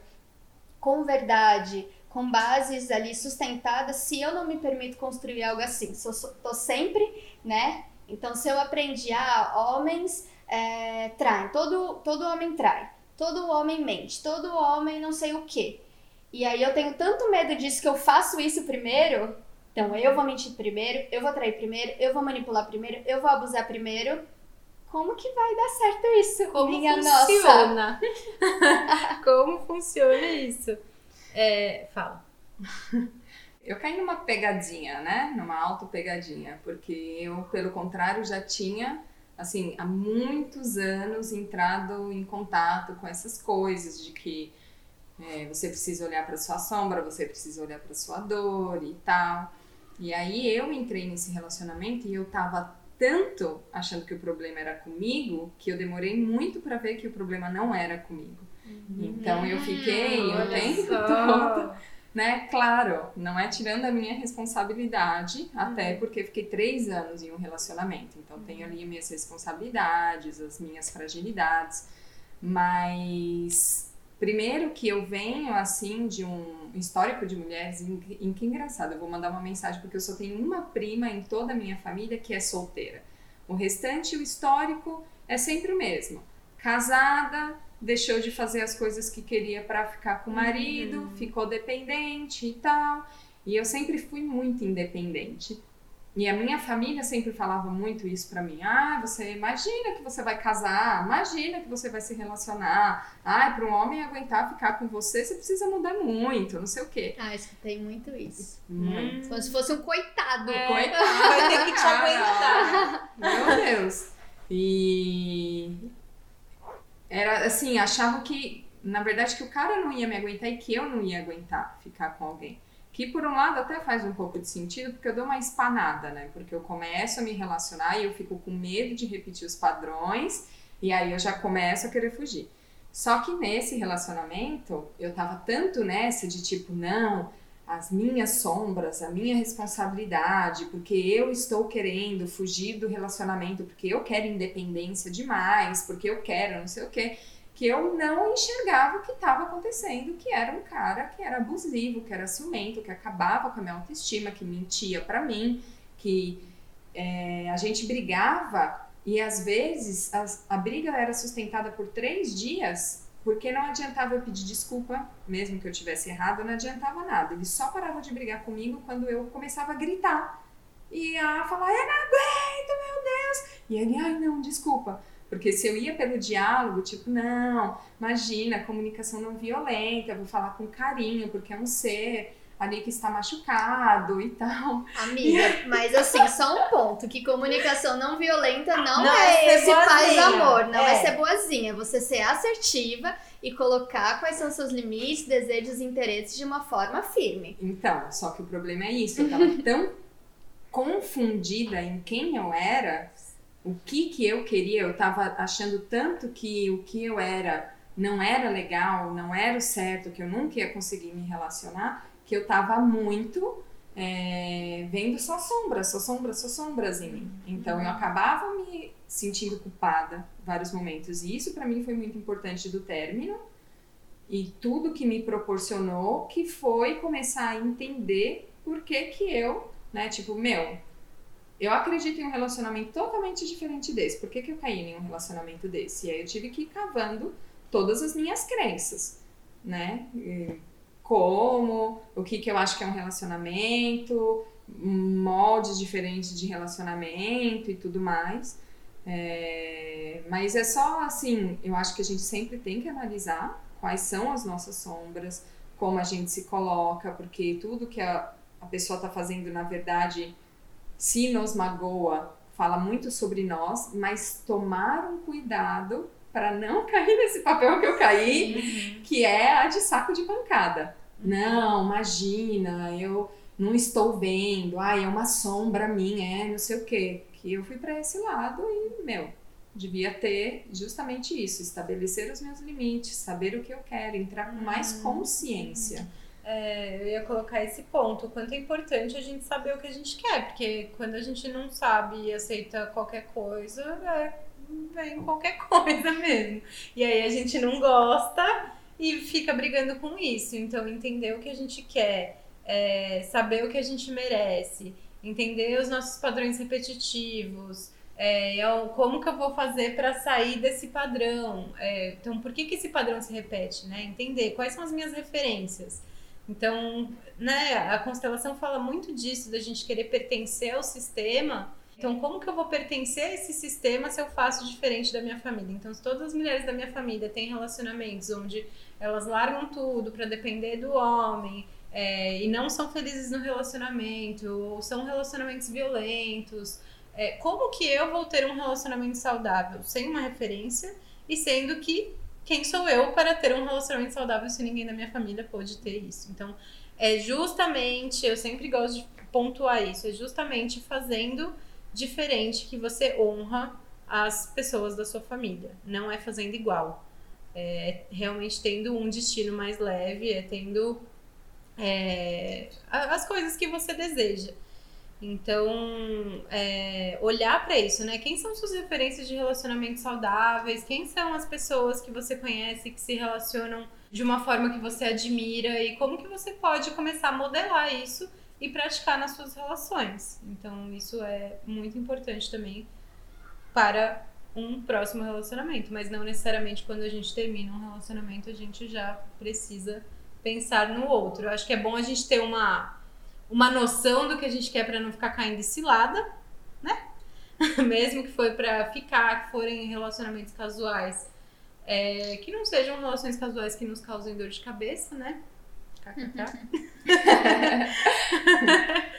Speaker 3: com verdade, com bases ali sustentadas, se eu não me permito construir algo assim? Sou, sou- tô sempre, né? Então, se eu aprendi, ah, homens é, traem, todo, todo homem trai, todo homem mente, todo homem não sei o quê. E aí eu tenho tanto medo disso que eu faço isso primeiro. Então, eu vou mentir primeiro, eu vou trair primeiro, eu vou manipular primeiro, eu vou abusar primeiro. Como que vai dar certo isso?
Speaker 1: Como
Speaker 3: minha nossa?
Speaker 1: funciona? Como funciona isso? É, fala.
Speaker 2: Eu caí numa pegadinha, né? Numa auto-pegadinha, porque eu, pelo contrário, já tinha, assim, há muitos anos entrado em contato com essas coisas de que é, você precisa olhar para sua sombra, você precisa olhar para sua dor e tal. E aí eu entrei nesse relacionamento e eu tava tanto achando que o problema era comigo que eu demorei muito para ver que o problema não era comigo. Então eu fiquei o
Speaker 1: Olha
Speaker 2: tempo
Speaker 1: só.
Speaker 2: todo né? Claro, não é tirando a minha responsabilidade, até
Speaker 1: Uhum.
Speaker 2: porque fiquei três anos em um relacionamento, então tenho ali minhas responsabilidades, as minhas fragilidades, mas primeiro que eu venho assim de um histórico de mulheres em, em que engraçado, eu vou mandar uma mensagem porque eu só tenho uma prima em toda a minha família que é solteira. O restante, o histórico é sempre o mesmo. Casada, deixou de fazer as coisas que queria para ficar com o marido, ficou dependente e tal. E eu sempre fui muito independente. E a minha família sempre falava muito isso pra mim. Ah, você imagina que você vai casar, imagina que você vai se relacionar. Ah, para um homem aguentar ficar com você, você precisa mudar muito, não sei o quê.
Speaker 3: Ah, escutei muito isso.
Speaker 2: Muito.
Speaker 3: Como se fosse um coitado.
Speaker 1: É.
Speaker 2: Coitado.
Speaker 1: Vai ter que te
Speaker 2: cara.
Speaker 1: aguentar.
Speaker 2: Meu Deus. E era assim, achavam que, na verdade, que o cara não ia me aguentar e que eu não ia aguentar ficar com alguém. Que por um lado até faz um pouco de sentido, porque eu dou uma espanada, né? Porque eu começo a me relacionar e eu fico com medo de repetir os padrões, e aí eu já começo a querer fugir. Só que nesse relacionamento, eu tava tanto nessa de tipo, não, as minhas sombras, a minha responsabilidade, porque eu estou querendo fugir do relacionamento, porque eu quero independência demais, porque eu quero não sei o quê, que eu não enxergava o que estava acontecendo, que era um cara que era abusivo, que era ciumento, que acabava com a minha autoestima, que mentia para mim, que é, a gente brigava e às vezes a, briga era sustentada por três dias porque não adiantava eu pedir desculpa, mesmo que eu tivesse errado, não adiantava nada. Ele só parava de brigar comigo quando eu começava a gritar. E a falar, eu não aguento, meu Deus! E ele, ai não, desculpa. Porque se eu ia pelo diálogo, tipo, não, imagina, comunicação não violenta, vou falar com carinho, porque é um ser ali que está machucado e tal.
Speaker 3: Amiga, mas assim, só um ponto, que comunicação não violenta não, não é, é esse paz amor, não é. é ser boazinha, você ser assertiva e colocar quais são seus limites, desejos e interesses de uma forma firme.
Speaker 2: Então, só que o problema é isso, eu tava tão confundida em quem eu era, o que que eu queria, eu tava achando tanto que o que eu era não era legal, não era o certo, que eu nunca ia conseguir me relacionar, que eu tava muito é, vendo só sombras, só sombras, só sombras em mim. Então eu acabava me sentindo culpada vários momentos. E isso para mim foi muito importante do término e tudo que me proporcionou que foi começar a entender por que que eu, né, tipo, meu, eu acredito em um relacionamento totalmente diferente desse. Por que, que eu caí em um relacionamento desse? E aí eu tive que ir cavando todas as minhas crenças, né? Como, o que, que eu acho que é um relacionamento, moldes diferentes de relacionamento e tudo mais. É, mas é só assim, eu acho que a gente sempre tem que analisar quais são as nossas sombras, como a gente se coloca, porque tudo que a, a pessoa está fazendo, na verdade, se nos magoa, fala muito sobre nós, mas tomar um cuidado para não cair nesse papel que eu caí, uhum. que é a de saco de pancada. Não, imagina, eu não estou vendo, ai, é uma sombra minha, é não sei o quê. Que eu fui para esse lado e, meu, devia ter justamente isso, estabelecer os meus limites, saber o que eu quero, entrar com mais uhum.
Speaker 1: É, eu ia colocar esse ponto, o quanto é importante a gente saber o que a gente quer, porque quando a gente não sabe e aceita qualquer coisa, é, vem qualquer coisa mesmo. E aí a gente não gosta e fica brigando com isso. Então, entender o que a gente quer, é, saber o que a gente merece, entender os nossos padrões repetitivos. É, como que eu vou fazer para sair desse padrão? É, então, por que, que esse padrão se repete? Né? Entender quais são as minhas referências. Então, né, a constelação fala muito disso, da gente querer pertencer ao sistema então, como que eu vou pertencer a esse sistema se eu faço diferente da minha família? Então, se todas as mulheres da minha família têm relacionamentos onde elas largam tudo para depender do homem é, e não são felizes no relacionamento, ou são relacionamentos violentos, é, como que eu vou ter um relacionamento saudável sem uma referência e sendo que quem sou eu para ter um relacionamento saudável se ninguém da minha família pode ter isso? Então, é justamente, eu sempre gosto de pontuar isso, é justamente fazendo diferente que você honra as pessoas da sua família. Não é fazendo igual. É realmente tendo um destino mais leve, é tendo é, as coisas que você deseja. Então, é, olhar para isso, né? Quem são suas referências de relacionamentos saudáveis? Quem são as pessoas que você conhece que se relacionam de uma forma que você admira? E como que você pode começar a modelar isso e praticar nas suas relações. Então, isso é muito importante também para um próximo relacionamento, mas não necessariamente quando a gente termina um relacionamento a gente já precisa pensar no outro. Eu acho que é bom a gente ter uma uma noção do que a gente quer para não ficar caindo de cilada, né? Mesmo que foi para ficar, que forem relacionamentos casuais, é, que não sejam relações casuais que nos causem dor de cabeça, né?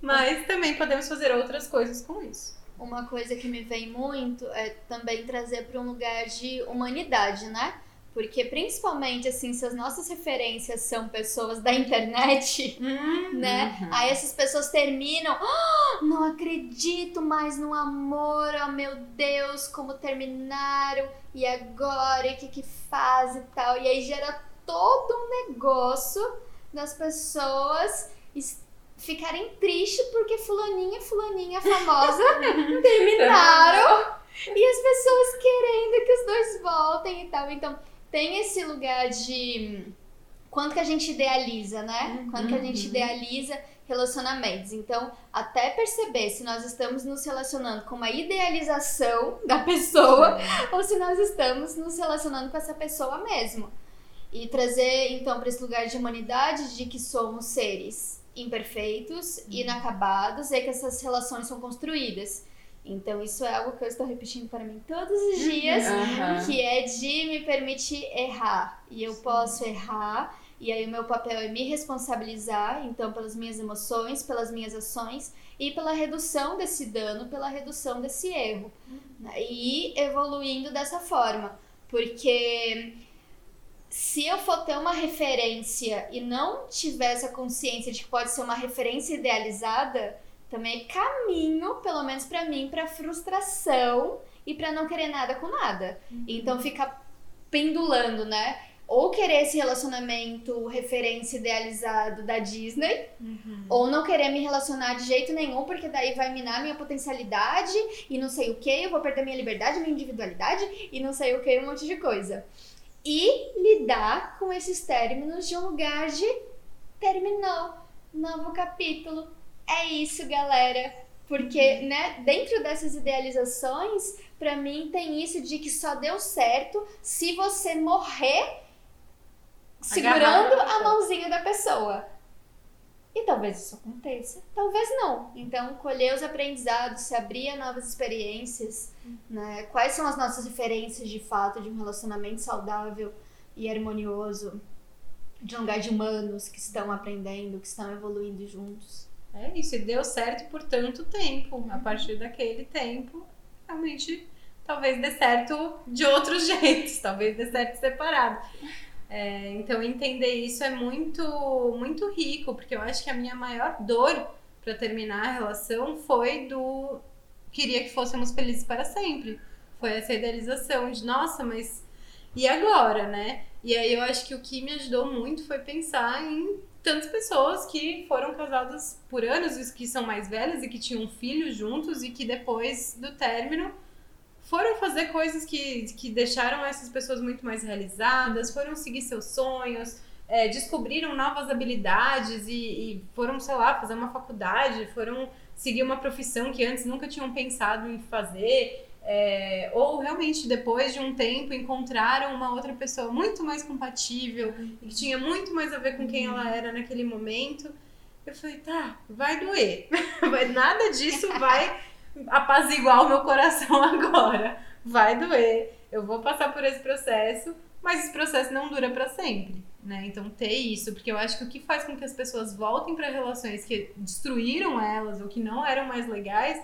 Speaker 1: Mas também podemos fazer outras coisas com isso.
Speaker 3: Uma coisa que me vem muito é também trazer para um lugar de humanidade, né? Porque principalmente assim, se as nossas referências são pessoas da internet, né?
Speaker 2: Uhum.
Speaker 3: Aí essas pessoas terminam, "Ah, não acredito mais no amor, oh meu Deus, como terminaram, e agora, e o que que faz e tal. E aí gera todo um negócio das pessoas es- ficarem tristes porque fulaninha, fulaninha famosa terminaram e as pessoas querendo que os dois voltem e tal. Então, tem esse lugar de quanto que a gente idealiza, né? Quanto que a gente idealiza relacionamentos. Então, até perceber se nós estamos nos relacionando com uma idealização da pessoa ou se nós estamos nos relacionando com essa pessoa mesmo. E trazer, então, para esse lugar de humanidade de que somos seres imperfeitos, inacabados e que essas relações são construídas. Então, isso é algo que eu estou repetindo para mim todos os dias,
Speaker 2: Aham.
Speaker 3: que é de me permitir errar. E eu posso errar, e aí o meu papel é me responsabilizar, então, pelas minhas emoções, pelas minhas ações e pela redução desse dano, pela redução desse erro. né? E evoluindo dessa forma. Porque se eu for ter uma referência e não tiver essa consciência de que pode ser uma referência idealizada, também é caminho, pelo menos pra mim, pra frustração e pra não querer nada com nada. Então fica pendulando, né? Ou querer esse relacionamento referência idealizado da Disney, ou não querer me relacionar de jeito nenhum, porque daí vai minar minha potencialidade e não sei o que, eu vou perder minha liberdade, minha individualidade e não sei o que, um monte de coisa. E lidar com esses términos de um lugar de terminou, novo capítulo. É isso, galera. Porque, né, dentro dessas idealizações, pra mim tem isso de que só deu certo se você morrer segurando
Speaker 1: Agarrado
Speaker 3: a mãozinha da pessoa. E talvez isso aconteça, talvez não. Então, colher os aprendizados, se abrir a novas experiências, né? Quais são as nossas referências de fato de um relacionamento saudável e harmonioso, de um lugar de humanos que estão aprendendo, que estão evoluindo juntos.
Speaker 1: É isso, e deu certo por tanto tempo. A partir daquele tempo, realmente, talvez dê certo de outros jeitos, talvez dê certo separado. É, então, entender isso é muito, muito rico, porque eu acho que a minha maior dor para terminar a relação foi do queria que fôssemos felizes para sempre. Foi essa idealização de, nossa, mas e agora, né? E aí eu acho que o que me ajudou muito foi pensar em tantas pessoas que foram casadas por anos, os que são mais velhas e que tinham filhos juntos e que depois do término foram fazer coisas que, que deixaram essas pessoas muito mais realizadas, foram seguir seus sonhos, é, descobriram novas habilidades e, e foram, sei lá, fazer uma faculdade, foram seguir uma profissão que antes nunca tinham pensado em fazer. é, ou realmente depois de um tempo encontraram uma outra pessoa muito mais compatível e que tinha muito mais a ver com quem ela era naquele momento. Eu falei, tá, vai doer. Vai- Nada disso vai apaziguar o meu coração agora. Vai doer. Eu vou passar por esse processo, mas esse processo não dura pra sempre, né? Então ter isso, porque eu acho que o que faz com que as pessoas voltem para relações que destruíram elas ou que não eram mais legais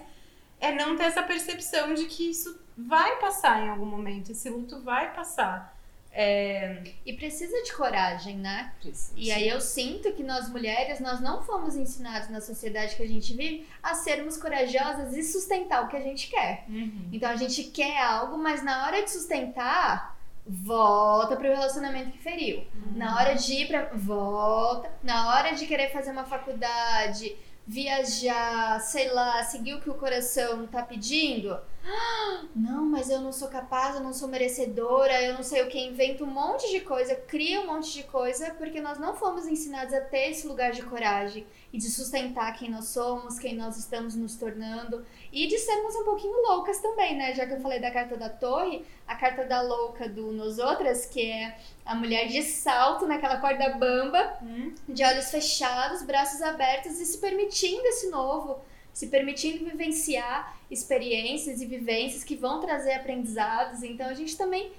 Speaker 1: é não ter essa percepção de que isso vai passar em algum momento, esse luto vai passar. É,
Speaker 3: E precisa de coragem, né?
Speaker 2: Precisa.
Speaker 3: E aí eu sinto que nós mulheres, nós não fomos ensinados na sociedade que a gente vive a sermos corajosas e sustentar o que a gente quer. Então a gente quer algo, mas na hora de sustentar, volta pro relacionamento que feriu. Na hora de ir pra. volta. Na hora de querer fazer uma faculdade, viajar, sei lá, seguir o que o coração tá pedindo. "Ah, Não, mas eu não sou capaz, eu não sou merecedora, eu não sei o que, inventa um monte de coisa, cria um monte de coisa, porque nós não fomos ensinados a ter esse lugar de coragem e de sustentar quem nós somos, quem nós estamos nos tornando e de sermos um pouquinho loucas também, né? Já que eu falei da carta da torre, a carta da louca do Nos Outras, que é a mulher de salto naquela corda bamba, de olhos fechados, braços abertos e se permitindo esse novo, se permitindo vivenciar experiências e vivências que vão trazer aprendizados. Então a gente também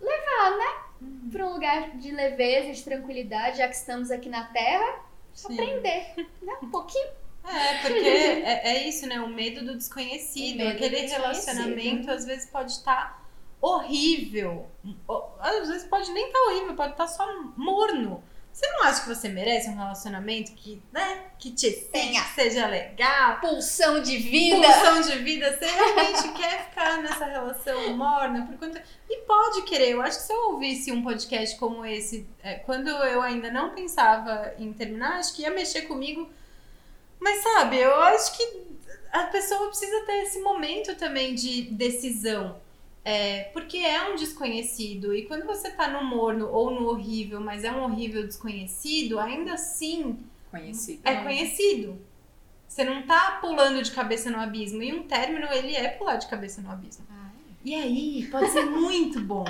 Speaker 3: levar, né, para um lugar de leveza, de tranquilidade, já que estamos aqui na Terra,
Speaker 1: sim.
Speaker 3: aprender, né, um pouquinho.
Speaker 1: É, porque é, é isso, né? O medo do desconhecido.
Speaker 3: Medo do
Speaker 1: Aquele
Speaker 3: desconhecido.
Speaker 1: relacionamento às vezes pode estar horrível. O- às vezes pode nem estar tá horrível, pode estar tá só morno. Você não acha que você merece um relacionamento que, né, que te tenha, seja legal?
Speaker 3: Pulsão de vida.
Speaker 1: Pulsão de vida. Você realmente quer ficar nessa relação morna por conta. E pode querer. Eu acho que se eu ouvisse um podcast como esse, é, quando eu ainda não pensava em terminar, acho que ia mexer comigo. Mas sabe, eu acho que a pessoa precisa ter esse momento também de decisão. É, porque é um desconhecido. E quando você tá no morno ou no horrível, mas é um horrível desconhecido, ainda assim.
Speaker 2: Conhecido.
Speaker 1: É conhecido. Você não tá pulando de cabeça no abismo. E um término, ele é pular de cabeça no abismo. E aí, pode ser muito bom.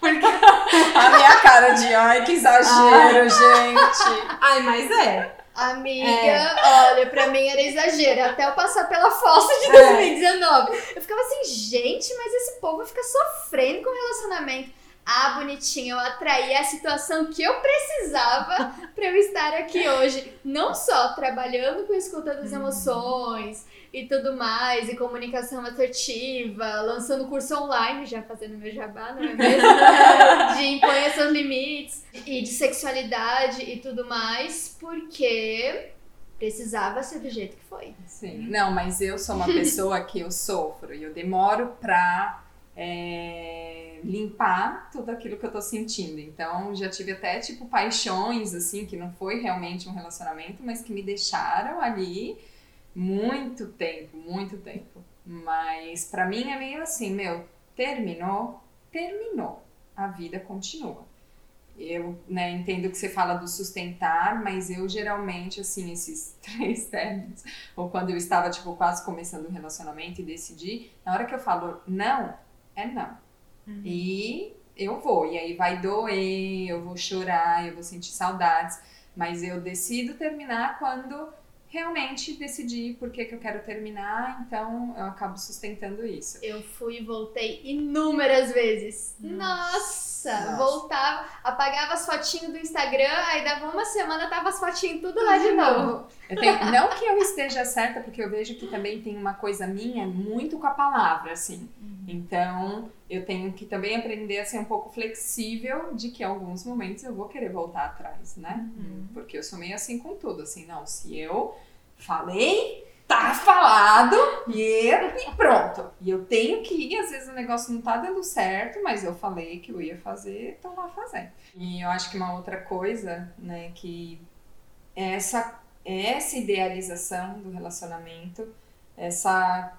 Speaker 2: Porque... A minha cara de ai, que exagero, ai. gente.
Speaker 1: Ai, mas é.
Speaker 3: Amiga, é. olha, pra mim era exagero. Até eu passar pela fossa de 2019. É. Eu ficava assim, gente, mas esse povo fica sofrendo com relacionamento. Ah, bonitinho, eu atraí a situação que eu precisava para eu estar aqui hoje. Não só trabalhando com escuta das uhum. emoções, e tudo mais, e comunicação assertiva, lançando curso online, já fazendo meu jabá, não é mesmo? de impõe seus limites, e de sexualidade e tudo mais, porque precisava ser do jeito que foi.
Speaker 2: Sim, não, mas eu sou uma pessoa que eu sofro e eu demoro pra é, limpar tudo aquilo que eu tô sentindo. Então, já tive até, tipo, paixões, assim, que não foi realmente um relacionamento, mas que me deixaram ali muito tempo, muito tempo. Mas para mim é meio assim, meu, terminou, terminou. A vida continua. Eu né, entendo que você fala do sustentar, mas eu geralmente, assim, esses três términos, ou quando eu estava, tipo, quase começando um relacionamento e decidi, na hora que eu falo não, é não. Uhum. E eu vou, e aí vai doer, eu vou chorar, eu vou sentir saudades, mas eu decido terminar quando realmente decidi por que, que eu quero terminar, então eu acabo sustentando isso.
Speaker 3: Eu fui e voltei inúmeras vezes. Nossa, Nossa. Voltava, apagava as fotinhas do Instagram, aí dava uma semana, tava as fotinhas tudo lá de novo.
Speaker 2: Tenho, não que eu esteja certa, porque eu vejo que também tem uma coisa minha muito com a palavra, assim. Uhum. Então, eu tenho que também aprender a ser um pouco flexível de que em alguns momentos eu vou querer voltar atrás, né? Uhum. Porque eu sou meio assim com tudo, assim, não, se eu falei, tá falado e, pronto. E eu tenho que ir, às vezes o negócio não tá dando certo, mas eu falei que eu ia fazer, tô lá fazendo. E eu acho que uma outra coisa, né, que essa, essa idealização do relacionamento, essa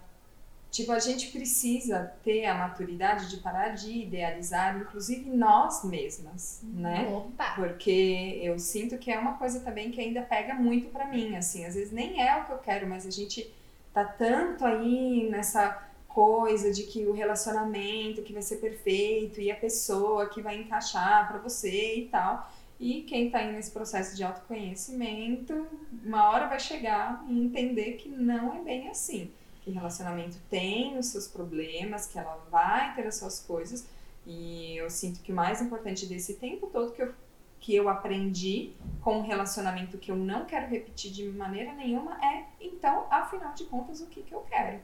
Speaker 2: Tipo, a gente precisa ter a maturidade de parar de idealizar, inclusive nós mesmas, né?
Speaker 3: Opa.
Speaker 2: Porque eu sinto que é uma coisa também que ainda pega muito para mim, assim, às vezes nem é o que eu quero, mas a gente tá tanto aí nessa coisa de que o relacionamento que vai ser perfeito e a pessoa que vai encaixar para você e tal. E quem tá aí nesse processo de autoconhecimento, uma hora vai chegar e entender que não é bem assim que relacionamento tem os seus problemas, que ela vai ter as suas coisas. E eu sinto que o mais importante desse tempo todo que eu, que eu aprendi com um relacionamento que eu não quero repetir de maneira nenhuma é, então, afinal de contas, o que, que eu quero.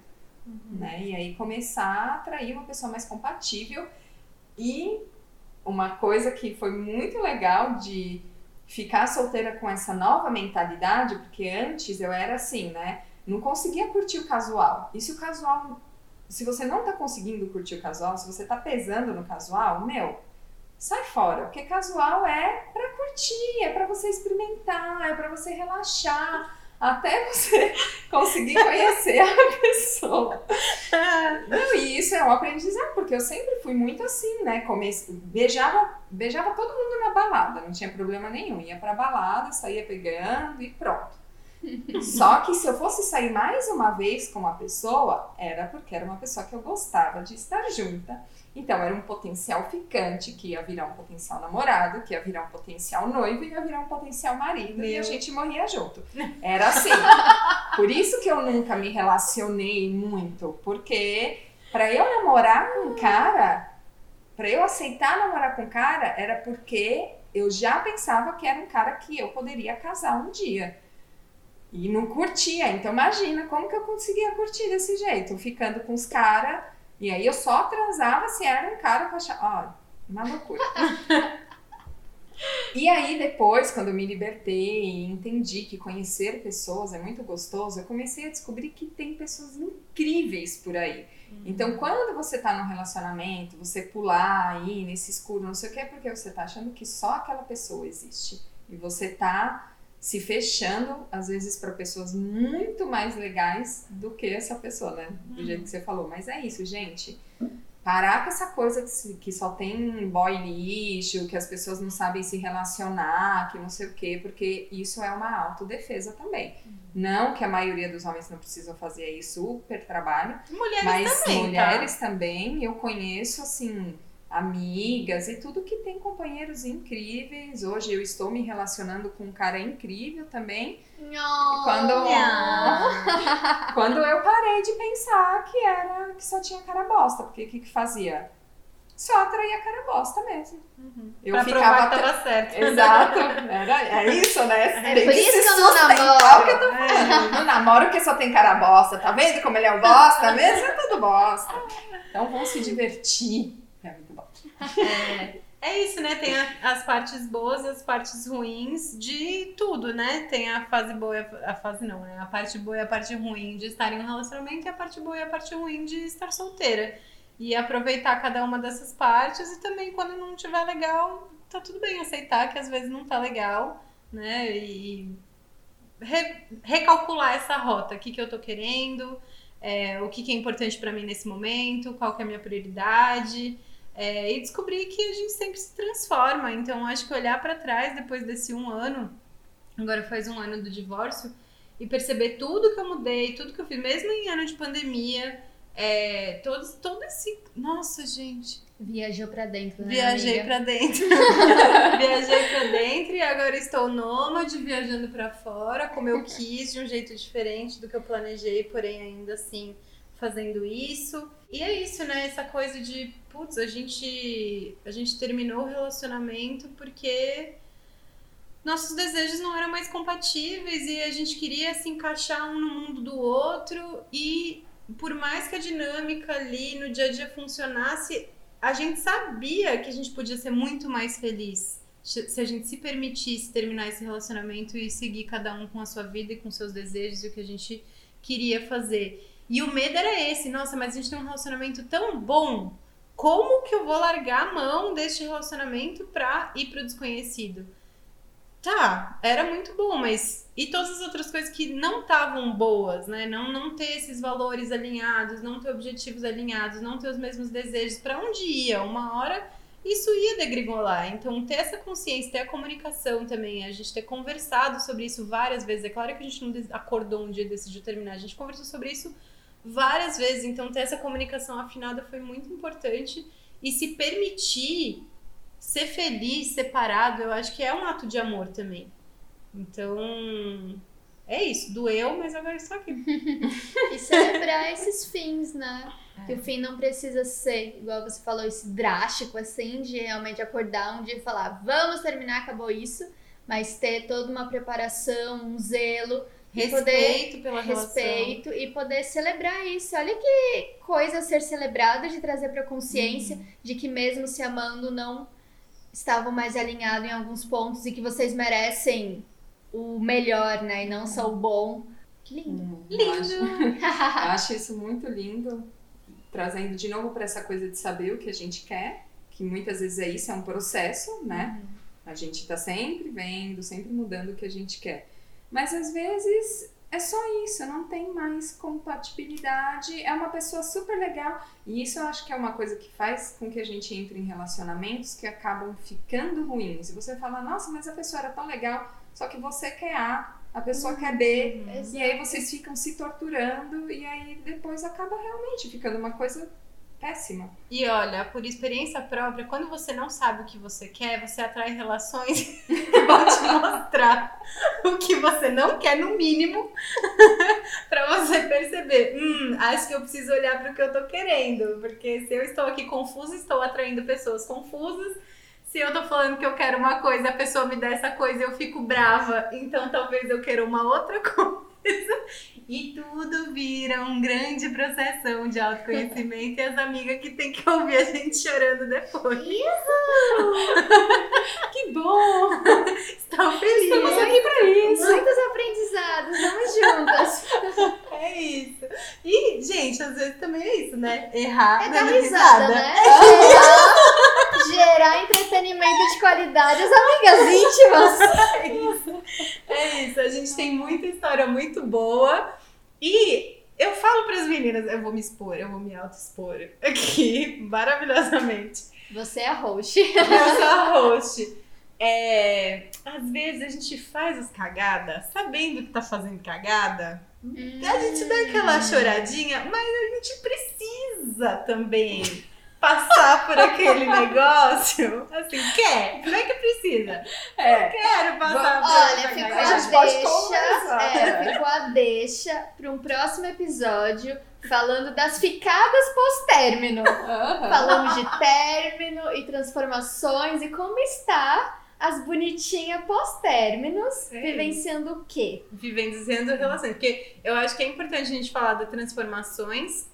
Speaker 2: Uhum. Né? E aí começar a atrair uma pessoa mais compatível. E uma coisa que foi muito legal de ficar solteira com essa nova mentalidade, porque antes eu era assim, né? Não conseguia curtir o casual. E se o casual, se você não tá conseguindo curtir o casual, se você tá pesando no casual, meu, sai fora, porque casual é para curtir, é para você experimentar, é para você relaxar, até você conseguir conhecer a pessoa. Não, e isso é um aprendizado, porque eu sempre fui muito assim, né? Comece... Beijava, beijava todo mundo na balada, não tinha problema nenhum. Ia pra balada, saía pegando e pronto. Só que se eu fosse sair mais uma vez com uma pessoa, era porque era uma pessoa que eu gostava de estar junta. Então era um potencial ficante que ia virar um potencial namorado, que ia virar um potencial noivo e ia virar um potencial marido Meu. e a gente morria junto. Era assim. Por isso que eu nunca me relacionei muito, porque para eu namorar com um cara, para eu aceitar namorar com um cara, era porque eu já pensava que era um cara que eu poderia casar um dia. E não curtia. Então imagina como que eu conseguia curtir desse jeito, ficando com os caras. E aí eu só transava se era um cara que eu achava. Ó, Uma loucura. E aí, depois, quando eu me libertei e entendi que conhecer pessoas é muito gostoso, eu comecei a descobrir que tem pessoas incríveis por aí. Então, quando você tá num relacionamento, você pular aí nesse escuro, não sei o que, é porque você tá achando que só aquela pessoa existe. E você tá se fechando, às vezes, para pessoas muito mais legais do que essa pessoa, né? Do jeito que você falou. Mas é isso, gente. Parar com essa coisa que, só tem boy lixo, que as pessoas não sabem se relacionar, que não sei o quê, porque isso é uma autodefesa também. Não que a maioria dos homens não precisam fazer aí super trabalho,
Speaker 1: Mulheres
Speaker 2: mas
Speaker 1: também,
Speaker 2: mulheres também, eu conheço assim amigas e tudo que tem companheiros incríveis. Hoje eu estou me relacionando com um cara incrível também.
Speaker 3: Não.
Speaker 2: Quando quando eu parei de pensar que era que só tinha cara bosta, porque o que que fazia? Só atraía cara bosta mesmo. Eu
Speaker 1: pra
Speaker 2: ficava
Speaker 1: provar que tava certo.
Speaker 2: Exato. Era, é isso, né?
Speaker 3: É
Speaker 2: Tem
Speaker 3: por
Speaker 2: que
Speaker 3: isso que eu não namoro.
Speaker 2: que eu tô falando. Não namoro porque só tem cara bosta. Tá vendo como ele é um bosta mesmo? É tudo bosta. Então vão se divertir. É.
Speaker 1: É, isso, né? Tem a- as partes boas e as partes ruins de tudo, né? Tem a fase boa a, a fase não, né? A parte boa e a parte ruim de estar em um relacionamento e a parte boa e a parte ruim de estar solteira. E aproveitar cada uma dessas partes e também quando não tiver legal, tá tudo bem aceitar que às vezes não tá legal, né? E re- recalcular essa rota, o que, que eu tô querendo, é, o que, que é importante pra mim nesse momento, qual que é a minha prioridade. É, e descobrir que a gente sempre se transforma. Então, acho que olhar pra trás depois desse um ano, agora faz um ano do divórcio, e perceber tudo que eu mudei, tudo que eu fiz, mesmo em ano de pandemia, é, todos, todo esse. Nossa, gente.
Speaker 3: Viajou pra dentro, né?
Speaker 1: Viajei pra dentro. Viajei pra dentro e agora estou nômade, viajando pra fora, como eu quis, de um jeito diferente do que eu planejei, porém ainda assim fazendo isso. E é isso, né? Essa coisa de, putz, a gente, a gente terminou o relacionamento porque nossos desejos não eram mais compatíveis e a gente queria se encaixar um no mundo do outro e por mais que a dinâmica ali no dia a dia funcionasse, a gente sabia que a gente podia ser muito mais feliz se a gente se permitisse terminar esse relacionamento e seguir cada um com a sua vida e com seus desejos e o que a gente queria fazer. E o medo era esse, nossa, mas a gente tem um relacionamento tão bom. Como que eu vou largar a mão deste relacionamento pra ir pro desconhecido? Tá, era muito bom, mas e todas as outras coisas que não estavam boas, né? Não, não ter esses valores alinhados, não ter objetivos alinhados, não ter os mesmos desejos, pra onde ia? Uma hora isso ia degringolar. Então, ter essa consciência, ter a comunicação também, a gente ter conversado sobre isso várias vezes. É claro que a gente não acordou um dia e decidiu terminar, a gente conversou sobre isso várias vezes. Então, ter essa comunicação afinada foi muito importante. E se permitir ser feliz, separado, eu acho que é um ato de amor também. Então, é isso. Doeu, mas agora estou aqui.
Speaker 3: E celebrar esses fins, né? Que o fim não precisa ser, igual você falou, esse drástico, assim, de realmente acordar um dia e falar, vamos terminar, acabou isso. Mas ter toda uma preparação, um zelo, e poder
Speaker 1: Respeito pela relação.
Speaker 3: respeito e poder celebrar isso. Olha que coisa a ser celebrada de trazer pra consciência
Speaker 1: Uhum.
Speaker 3: de que mesmo se amando não estavam mais alinhados em alguns pontos e que vocês merecem o melhor, né? E não só o bom. Que lindo.
Speaker 2: Eu acho- Eu acho isso muito lindo, trazendo de novo para essa coisa de saber o que a gente quer, que muitas vezes é isso, é um processo, né? A gente tá sempre vendo, sempre mudando o que a gente quer. Mas às vezes é só isso, não tem mais compatibilidade, é uma pessoa super legal. E isso eu acho que é uma coisa que faz com que a gente entre em relacionamentos que acabam ficando ruins. E você fala, nossa, mas a pessoa era tão legal, só que você quer A, a pessoa quer B,
Speaker 3: Exato.
Speaker 2: e aí vocês ficam se torturando e aí depois acaba realmente ficando uma coisa péssima.
Speaker 1: E olha, por experiência própria, quando você não sabe o que você quer, você atrai relações que vão te mostrar o que você não quer, no mínimo, pra você perceber. Hum, acho que eu preciso olhar para o que eu tô querendo. Porque se eu estou aqui confusa, estou atraindo pessoas confusas. Se eu tô falando que eu quero uma coisa, a pessoa me dá essa coisa e eu fico brava, então talvez eu queira uma outra coisa. E tudo vira um grande processão de autoconhecimento e as amigas que tem que ouvir a gente chorando depois.
Speaker 2: Que bom!
Speaker 1: Estão felizes.
Speaker 2: Estamos aqui pra isso.
Speaker 3: Muitos aprendizados, vamos juntas.
Speaker 1: É isso. E, gente, às vezes também é isso, né? Errar
Speaker 3: É dar
Speaker 1: dando
Speaker 3: risada, né? Gerar, gerar entretenimento de qualidade às amigas íntimas.
Speaker 1: É isso. É isso. A gente tem muita história muito boa. E eu falo para as meninas, eu vou me expor, eu vou me auto-expor aqui, maravilhosamente.
Speaker 3: Você é a host.
Speaker 1: Eu sou a host. É, às vezes a gente faz as cagadas, sabendo que tá fazendo cagada. A gente dá aquela choradinha, mas a gente precisa também passar por aquele negócio. Assim, quer? Não é que precisa.
Speaker 2: É.
Speaker 1: Quero passar por
Speaker 3: Olha, ficou.
Speaker 2: A
Speaker 3: a deixa. É, ficou a deixa para um próximo episódio falando das ficadas pós-término.
Speaker 2: Aham.
Speaker 3: Falamos de término e transformações e como está as bonitinhas pós-términos,
Speaker 1: É
Speaker 3: vivenciando o quê?
Speaker 1: vivenciando relações. Porque eu acho que é importante a gente falar das transformações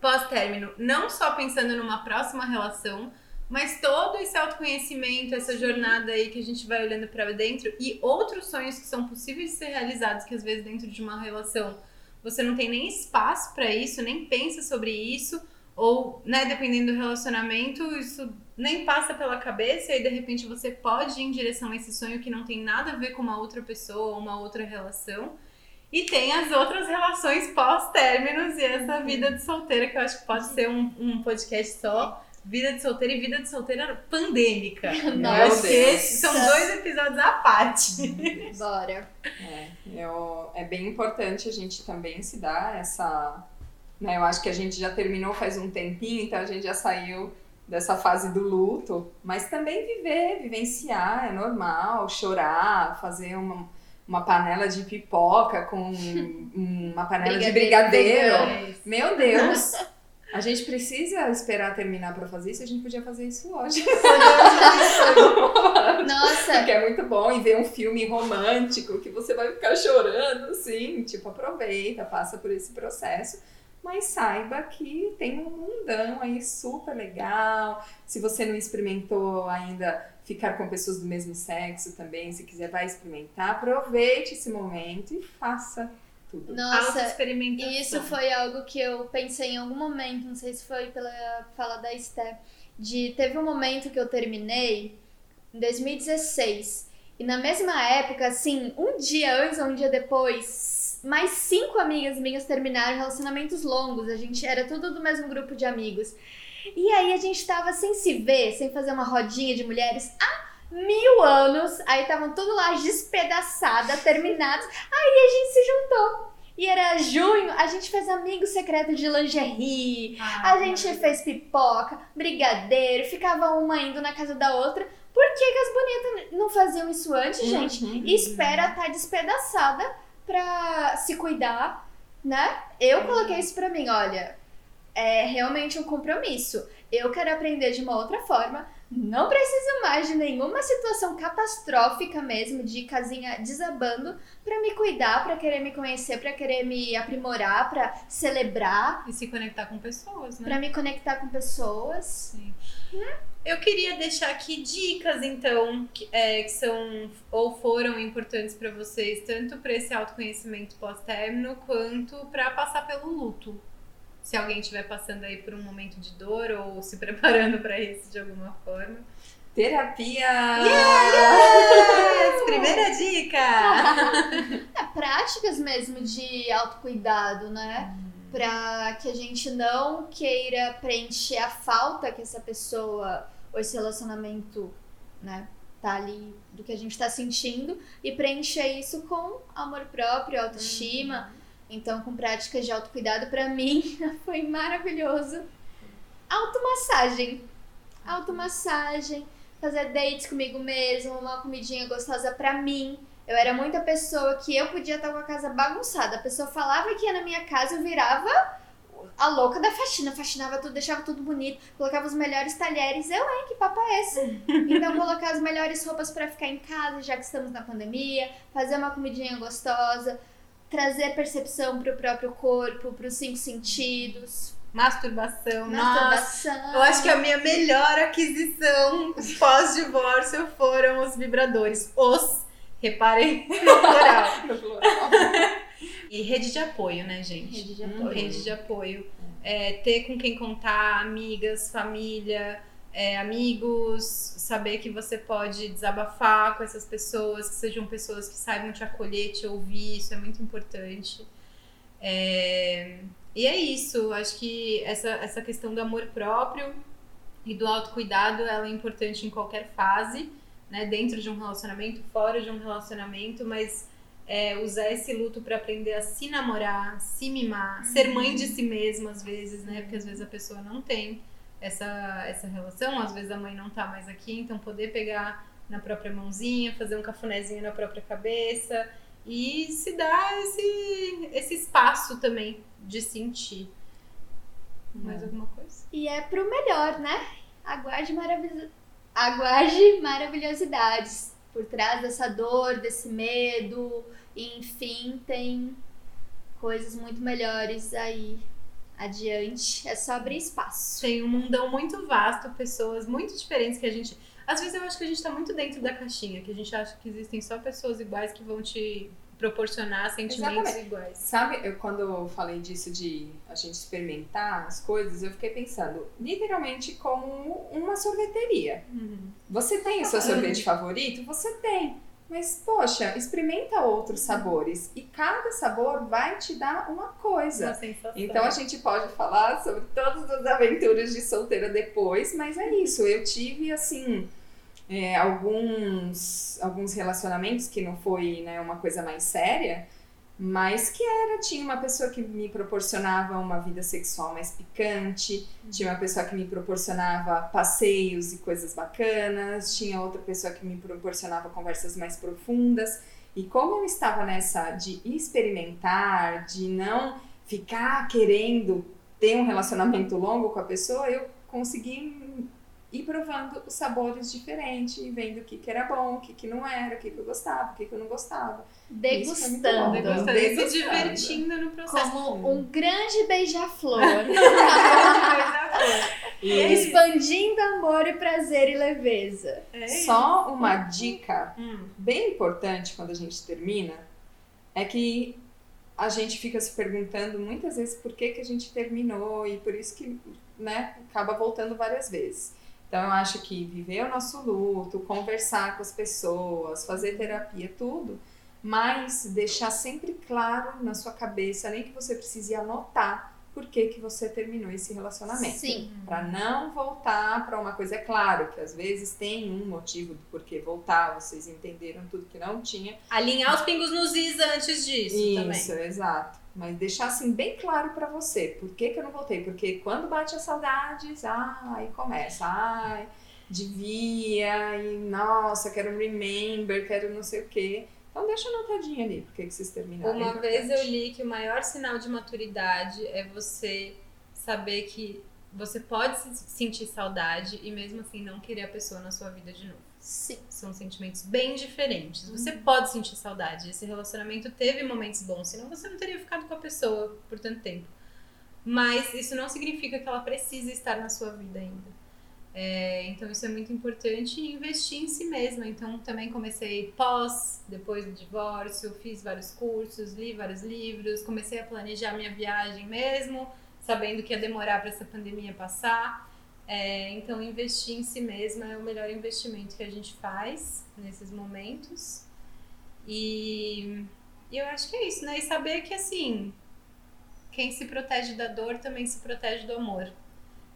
Speaker 1: pós-término, não só pensando numa próxima relação, mas todo esse autoconhecimento, essa jornada aí que a gente vai olhando pra dentro e outros sonhos que são possíveis de ser realizados, que às vezes dentro de uma relação você não tem nem espaço pra isso, nem pensa sobre isso, ou, né, dependendo do relacionamento, isso nem passa pela cabeça e de repente você pode ir em direção a esse sonho que não tem nada a ver com uma outra pessoa ou uma outra relação. E tem as outras relações pós-términos e essa vida de solteira, que eu acho que pode ser um, um podcast só. Vida de solteira e vida de solteira pandêmica.
Speaker 3: Nossa.
Speaker 1: acho que esses são dois episódios à parte.
Speaker 3: Bora.
Speaker 2: É, eu, é bem importante a gente também se dar essa. Né, eu acho que a gente já terminou faz um tempinho, então a gente já saiu dessa fase do luto, mas também viver, vivenciar, é normal, chorar, fazer uma, uma panela de pipoca com uma panela de
Speaker 3: Brigadeiro.
Speaker 2: Meu Deus! A gente precisa esperar terminar pra fazer isso, a gente podia fazer isso hoje.
Speaker 3: Nossa,
Speaker 2: Porque é muito bom e ver um filme romântico que você vai ficar chorando, assim. Tipo, aproveita, passa por esse processo. Mas saiba que tem um mundão aí super legal. Se você não experimentou ainda ficar com pessoas do mesmo sexo também, se quiser, vai experimentar. Aproveite esse momento e faça tudo.
Speaker 3: nossa. E isso foi algo que eu pensei em algum momento, não sei se foi pela fala da Esté, de teve um momento que eu terminei em 2016. E na mesma época, assim, um dia antes ou um dia depois, mais cinco amigas minhas terminaram relacionamentos longos. A gente era tudo do mesmo grupo de amigos. E aí a gente tava sem se ver, sem fazer uma rodinha de mulheres há mil anos. Aí estavam tudo lá despedaçada, terminados. Aí a gente se juntou. E era junho, a gente fez amigo secreto de lingerie,
Speaker 1: Ah,
Speaker 3: a gente fez pipoca, brigadeiro, ficava uma indo na casa da outra. Por que, que as bonitas não faziam isso antes, gente?
Speaker 2: Uhum.
Speaker 3: E espera estar despedaçada pra se cuidar, né? Eu coloquei isso pra mim, olha, é realmente um compromisso. Eu quero aprender de uma outra forma. Não preciso mais de nenhuma situação catastrófica mesmo, de casinha desabando, pra me cuidar, pra querer me conhecer, pra querer me aprimorar, pra celebrar,
Speaker 1: E se conectar com pessoas, né?
Speaker 3: pra me conectar com pessoas.
Speaker 1: Sim. Eu queria deixar aqui dicas, então, que, é, que são ou foram importantes pra vocês, tanto para esse autoconhecimento pós-término, quanto pra passar pelo luto. Se alguém estiver passando aí por um momento de dor ou se preparando pra isso de alguma forma.
Speaker 2: Terapia!
Speaker 1: Yes! Primeira dica!
Speaker 3: É, práticas mesmo de autocuidado, né? Pra que a gente não queira preencher a falta que essa pessoa ou esse relacionamento, né, tá ali do que a gente tá sentindo e preencher isso com amor próprio, autoestima. Então, com práticas de autocuidado, pra mim foi maravilhoso. Automassagem. Automassagem, fazer dates comigo mesmo, uma comidinha gostosa pra mim. Eu era muita pessoa que eu podia estar com a casa bagunçada. A pessoa falava que ia na minha casa, eu virava a louca da faxina. Faxinava tudo, deixava tudo bonito, colocava os melhores talheres. Eu, hein, que papo é esse? Então, colocar as melhores roupas pra ficar em casa, já que estamos na pandemia, fazer uma comidinha gostosa. Trazer percepção pro próprio corpo, pros cinco sentidos,
Speaker 1: Masturbação, nossa.
Speaker 3: masturbação.
Speaker 1: Eu acho que a minha melhor aquisição pós-divórcio foram os vibradores. Os, reparem, no plural. E rede de apoio, né, gente?
Speaker 3: Rede de
Speaker 2: Hum.
Speaker 3: apoio.
Speaker 1: Rede de apoio. É, ter com quem contar, amigas, família, é, amigos, saber que você pode desabafar com essas pessoas, que sejam pessoas que saibam te acolher, te ouvir, isso é muito importante. É, e é isso, acho que essa, essa questão do amor próprio e do autocuidado, ela é importante em qualquer fase, né? Dentro de um relacionamento, fora de um relacionamento, mas é, usar esse luto para aprender a se namorar, se mimar, ser mãe de si mesma às vezes, né? Porque às vezes a pessoa não tem essa, essa relação, às vezes a mãe não tá mais aqui, então poder pegar na própria mãozinha, fazer um cafunézinho na própria cabeça e se dar esse, esse espaço também de sentir. Mais alguma coisa?
Speaker 3: E é pro melhor, né? Aguarde, maravilho... Aguarde maravilhosidades. Por trás dessa dor, desse medo, enfim, tem coisas muito melhores aí adiante. É só abrir espaço.
Speaker 1: Tem um mundão muito vasto, pessoas muito diferentes que a gente. Às vezes eu acho que a gente tá muito dentro da caixinha, que a gente acha que existem só pessoas iguais que vão te proporcionar sentimentos
Speaker 2: Exatamente.
Speaker 1: iguais.
Speaker 2: Sabe, eu, quando eu falei disso de a gente experimentar as coisas, eu fiquei pensando literalmente como uma sorveteria. Você tem o seu sorvete favorito? Você tem. Mas, poxa, experimenta outros sabores. E cada sabor vai te dar uma coisa.
Speaker 1: Uma sensação.
Speaker 2: Então a gente pode falar sobre todas as aventuras de solteira depois, mas é isso. Eu tive assim é, alguns alguns relacionamentos que não foi né, uma coisa mais séria, mas que era tinha uma pessoa que me proporcionava uma vida sexual mais picante, tinha uma pessoa que me proporcionava passeios e coisas bacanas, tinha outra pessoa que me proporcionava conversas mais profundas. E como eu estava nessa de experimentar, de não ficar querendo ter um relacionamento longo com a pessoa, eu consegui ir provando os sabores diferentes e vendo o que, que era bom, o que, que não era, o que, que eu gostava, o que, que eu não gostava.
Speaker 3: Degustando.
Speaker 1: Degustando, se divertindo no processo.
Speaker 3: Como um grande beija-flor.
Speaker 2: E é
Speaker 3: Expandindo amor e prazer e leveza.
Speaker 1: É
Speaker 2: só uma dica
Speaker 1: Hum.
Speaker 2: bem importante quando a gente termina é que a gente fica se perguntando muitas vezes por que, que a gente terminou e por isso que né, acaba voltando várias vezes. Então eu acho que viver o nosso luto, conversar com as pessoas, fazer terapia, tudo, mas deixar sempre claro na sua cabeça, nem que você precise anotar por que, que você terminou esse relacionamento.
Speaker 3: Sim.
Speaker 2: Para não voltar para uma coisa, é claro que às vezes tem um motivo do porquê voltar, vocês entenderam tudo que não tinha.
Speaker 1: Alinhar os pingos nos is antes disso
Speaker 2: Isso,
Speaker 1: também.
Speaker 2: exato. Mas deixar assim bem claro para você, por que, que eu não voltei? Porque quando bate as saudades, ah, aí começa, ai, devia, e nossa, quero remember, quero não sei o quê. Então deixa anotadinho ali, por que, vocês terminaram.
Speaker 1: Uma
Speaker 2: É
Speaker 1: vez eu li que o maior sinal de maturidade é você saber que você pode se- sentir saudade e mesmo assim não querer a pessoa na sua vida de novo.
Speaker 3: Sim.
Speaker 1: São sentimentos bem diferentes. Você pode sentir saudade. Esse relacionamento teve momentos bons, senão você não teria ficado com a pessoa por tanto tempo. Mas isso não significa que ela precisa estar na sua vida ainda. É, então isso é muito importante e investir em si mesma. Então também comecei pós, depois do divórcio, fiz vários cursos, li vários livros, comecei a planejar minha viagem mesmo, sabendo que ia demorar para essa pandemia passar. É, então, investir em si mesma é o melhor investimento que a gente faz nesses momentos. E, e eu acho que é isso, né? E saber que, assim, quem se protege da dor também se protege do amor.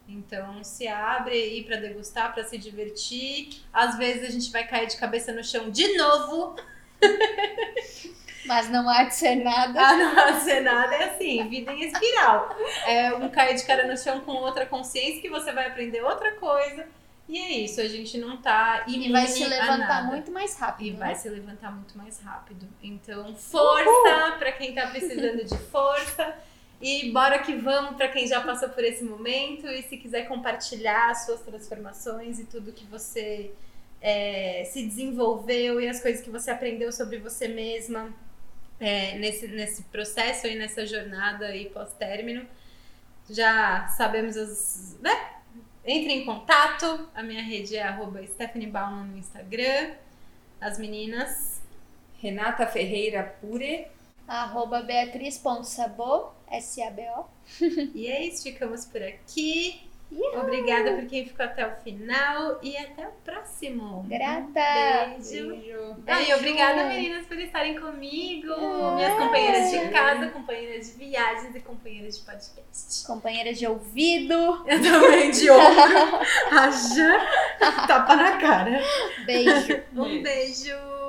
Speaker 1: Então, se abre aí pra degustar, pra se divertir. Às vezes a gente vai cair de cabeça no chão de novo.
Speaker 3: Mas não há de ser nada.
Speaker 1: Ah, não vai ser nada, é assim, vida em espiral. É um cair de cara no chão com outra consciência que você vai aprender outra coisa. E é isso, a gente não tá imune
Speaker 3: E vai se levantar muito mais rápido.
Speaker 1: E
Speaker 3: né?
Speaker 1: vai se levantar muito mais rápido. Então, força pra quem tá precisando de força. E bora que vamos pra quem já passou por esse momento. E se quiser compartilhar as suas transformações e tudo que você é, se desenvolveu e as coisas que você aprendeu sobre você mesma. É, nesse, nesse processo aí, nessa jornada aí pós-término. Já sabemos as. né? Entre em contato. A minha rede é arroba Stephanie Bauman no Instagram. As meninas.
Speaker 2: Renata Ferreira Pure.
Speaker 3: Arroba beatriz.sabo, S-A-B-O.
Speaker 1: E é isso, ficamos por aqui. Obrigada por quem ficou até o final e até o próximo.
Speaker 3: Grata!
Speaker 1: Beijo.
Speaker 2: Beijo.
Speaker 1: Ah, e obrigada, meninas, por estarem comigo. Minhas companheiras de casa, companheiras de viagens e companheiras de podcast.
Speaker 3: Companheira de ouvido.
Speaker 1: Eu também de ombro. A Jã, tapa na cara.
Speaker 3: Beijo.
Speaker 1: Um beijo.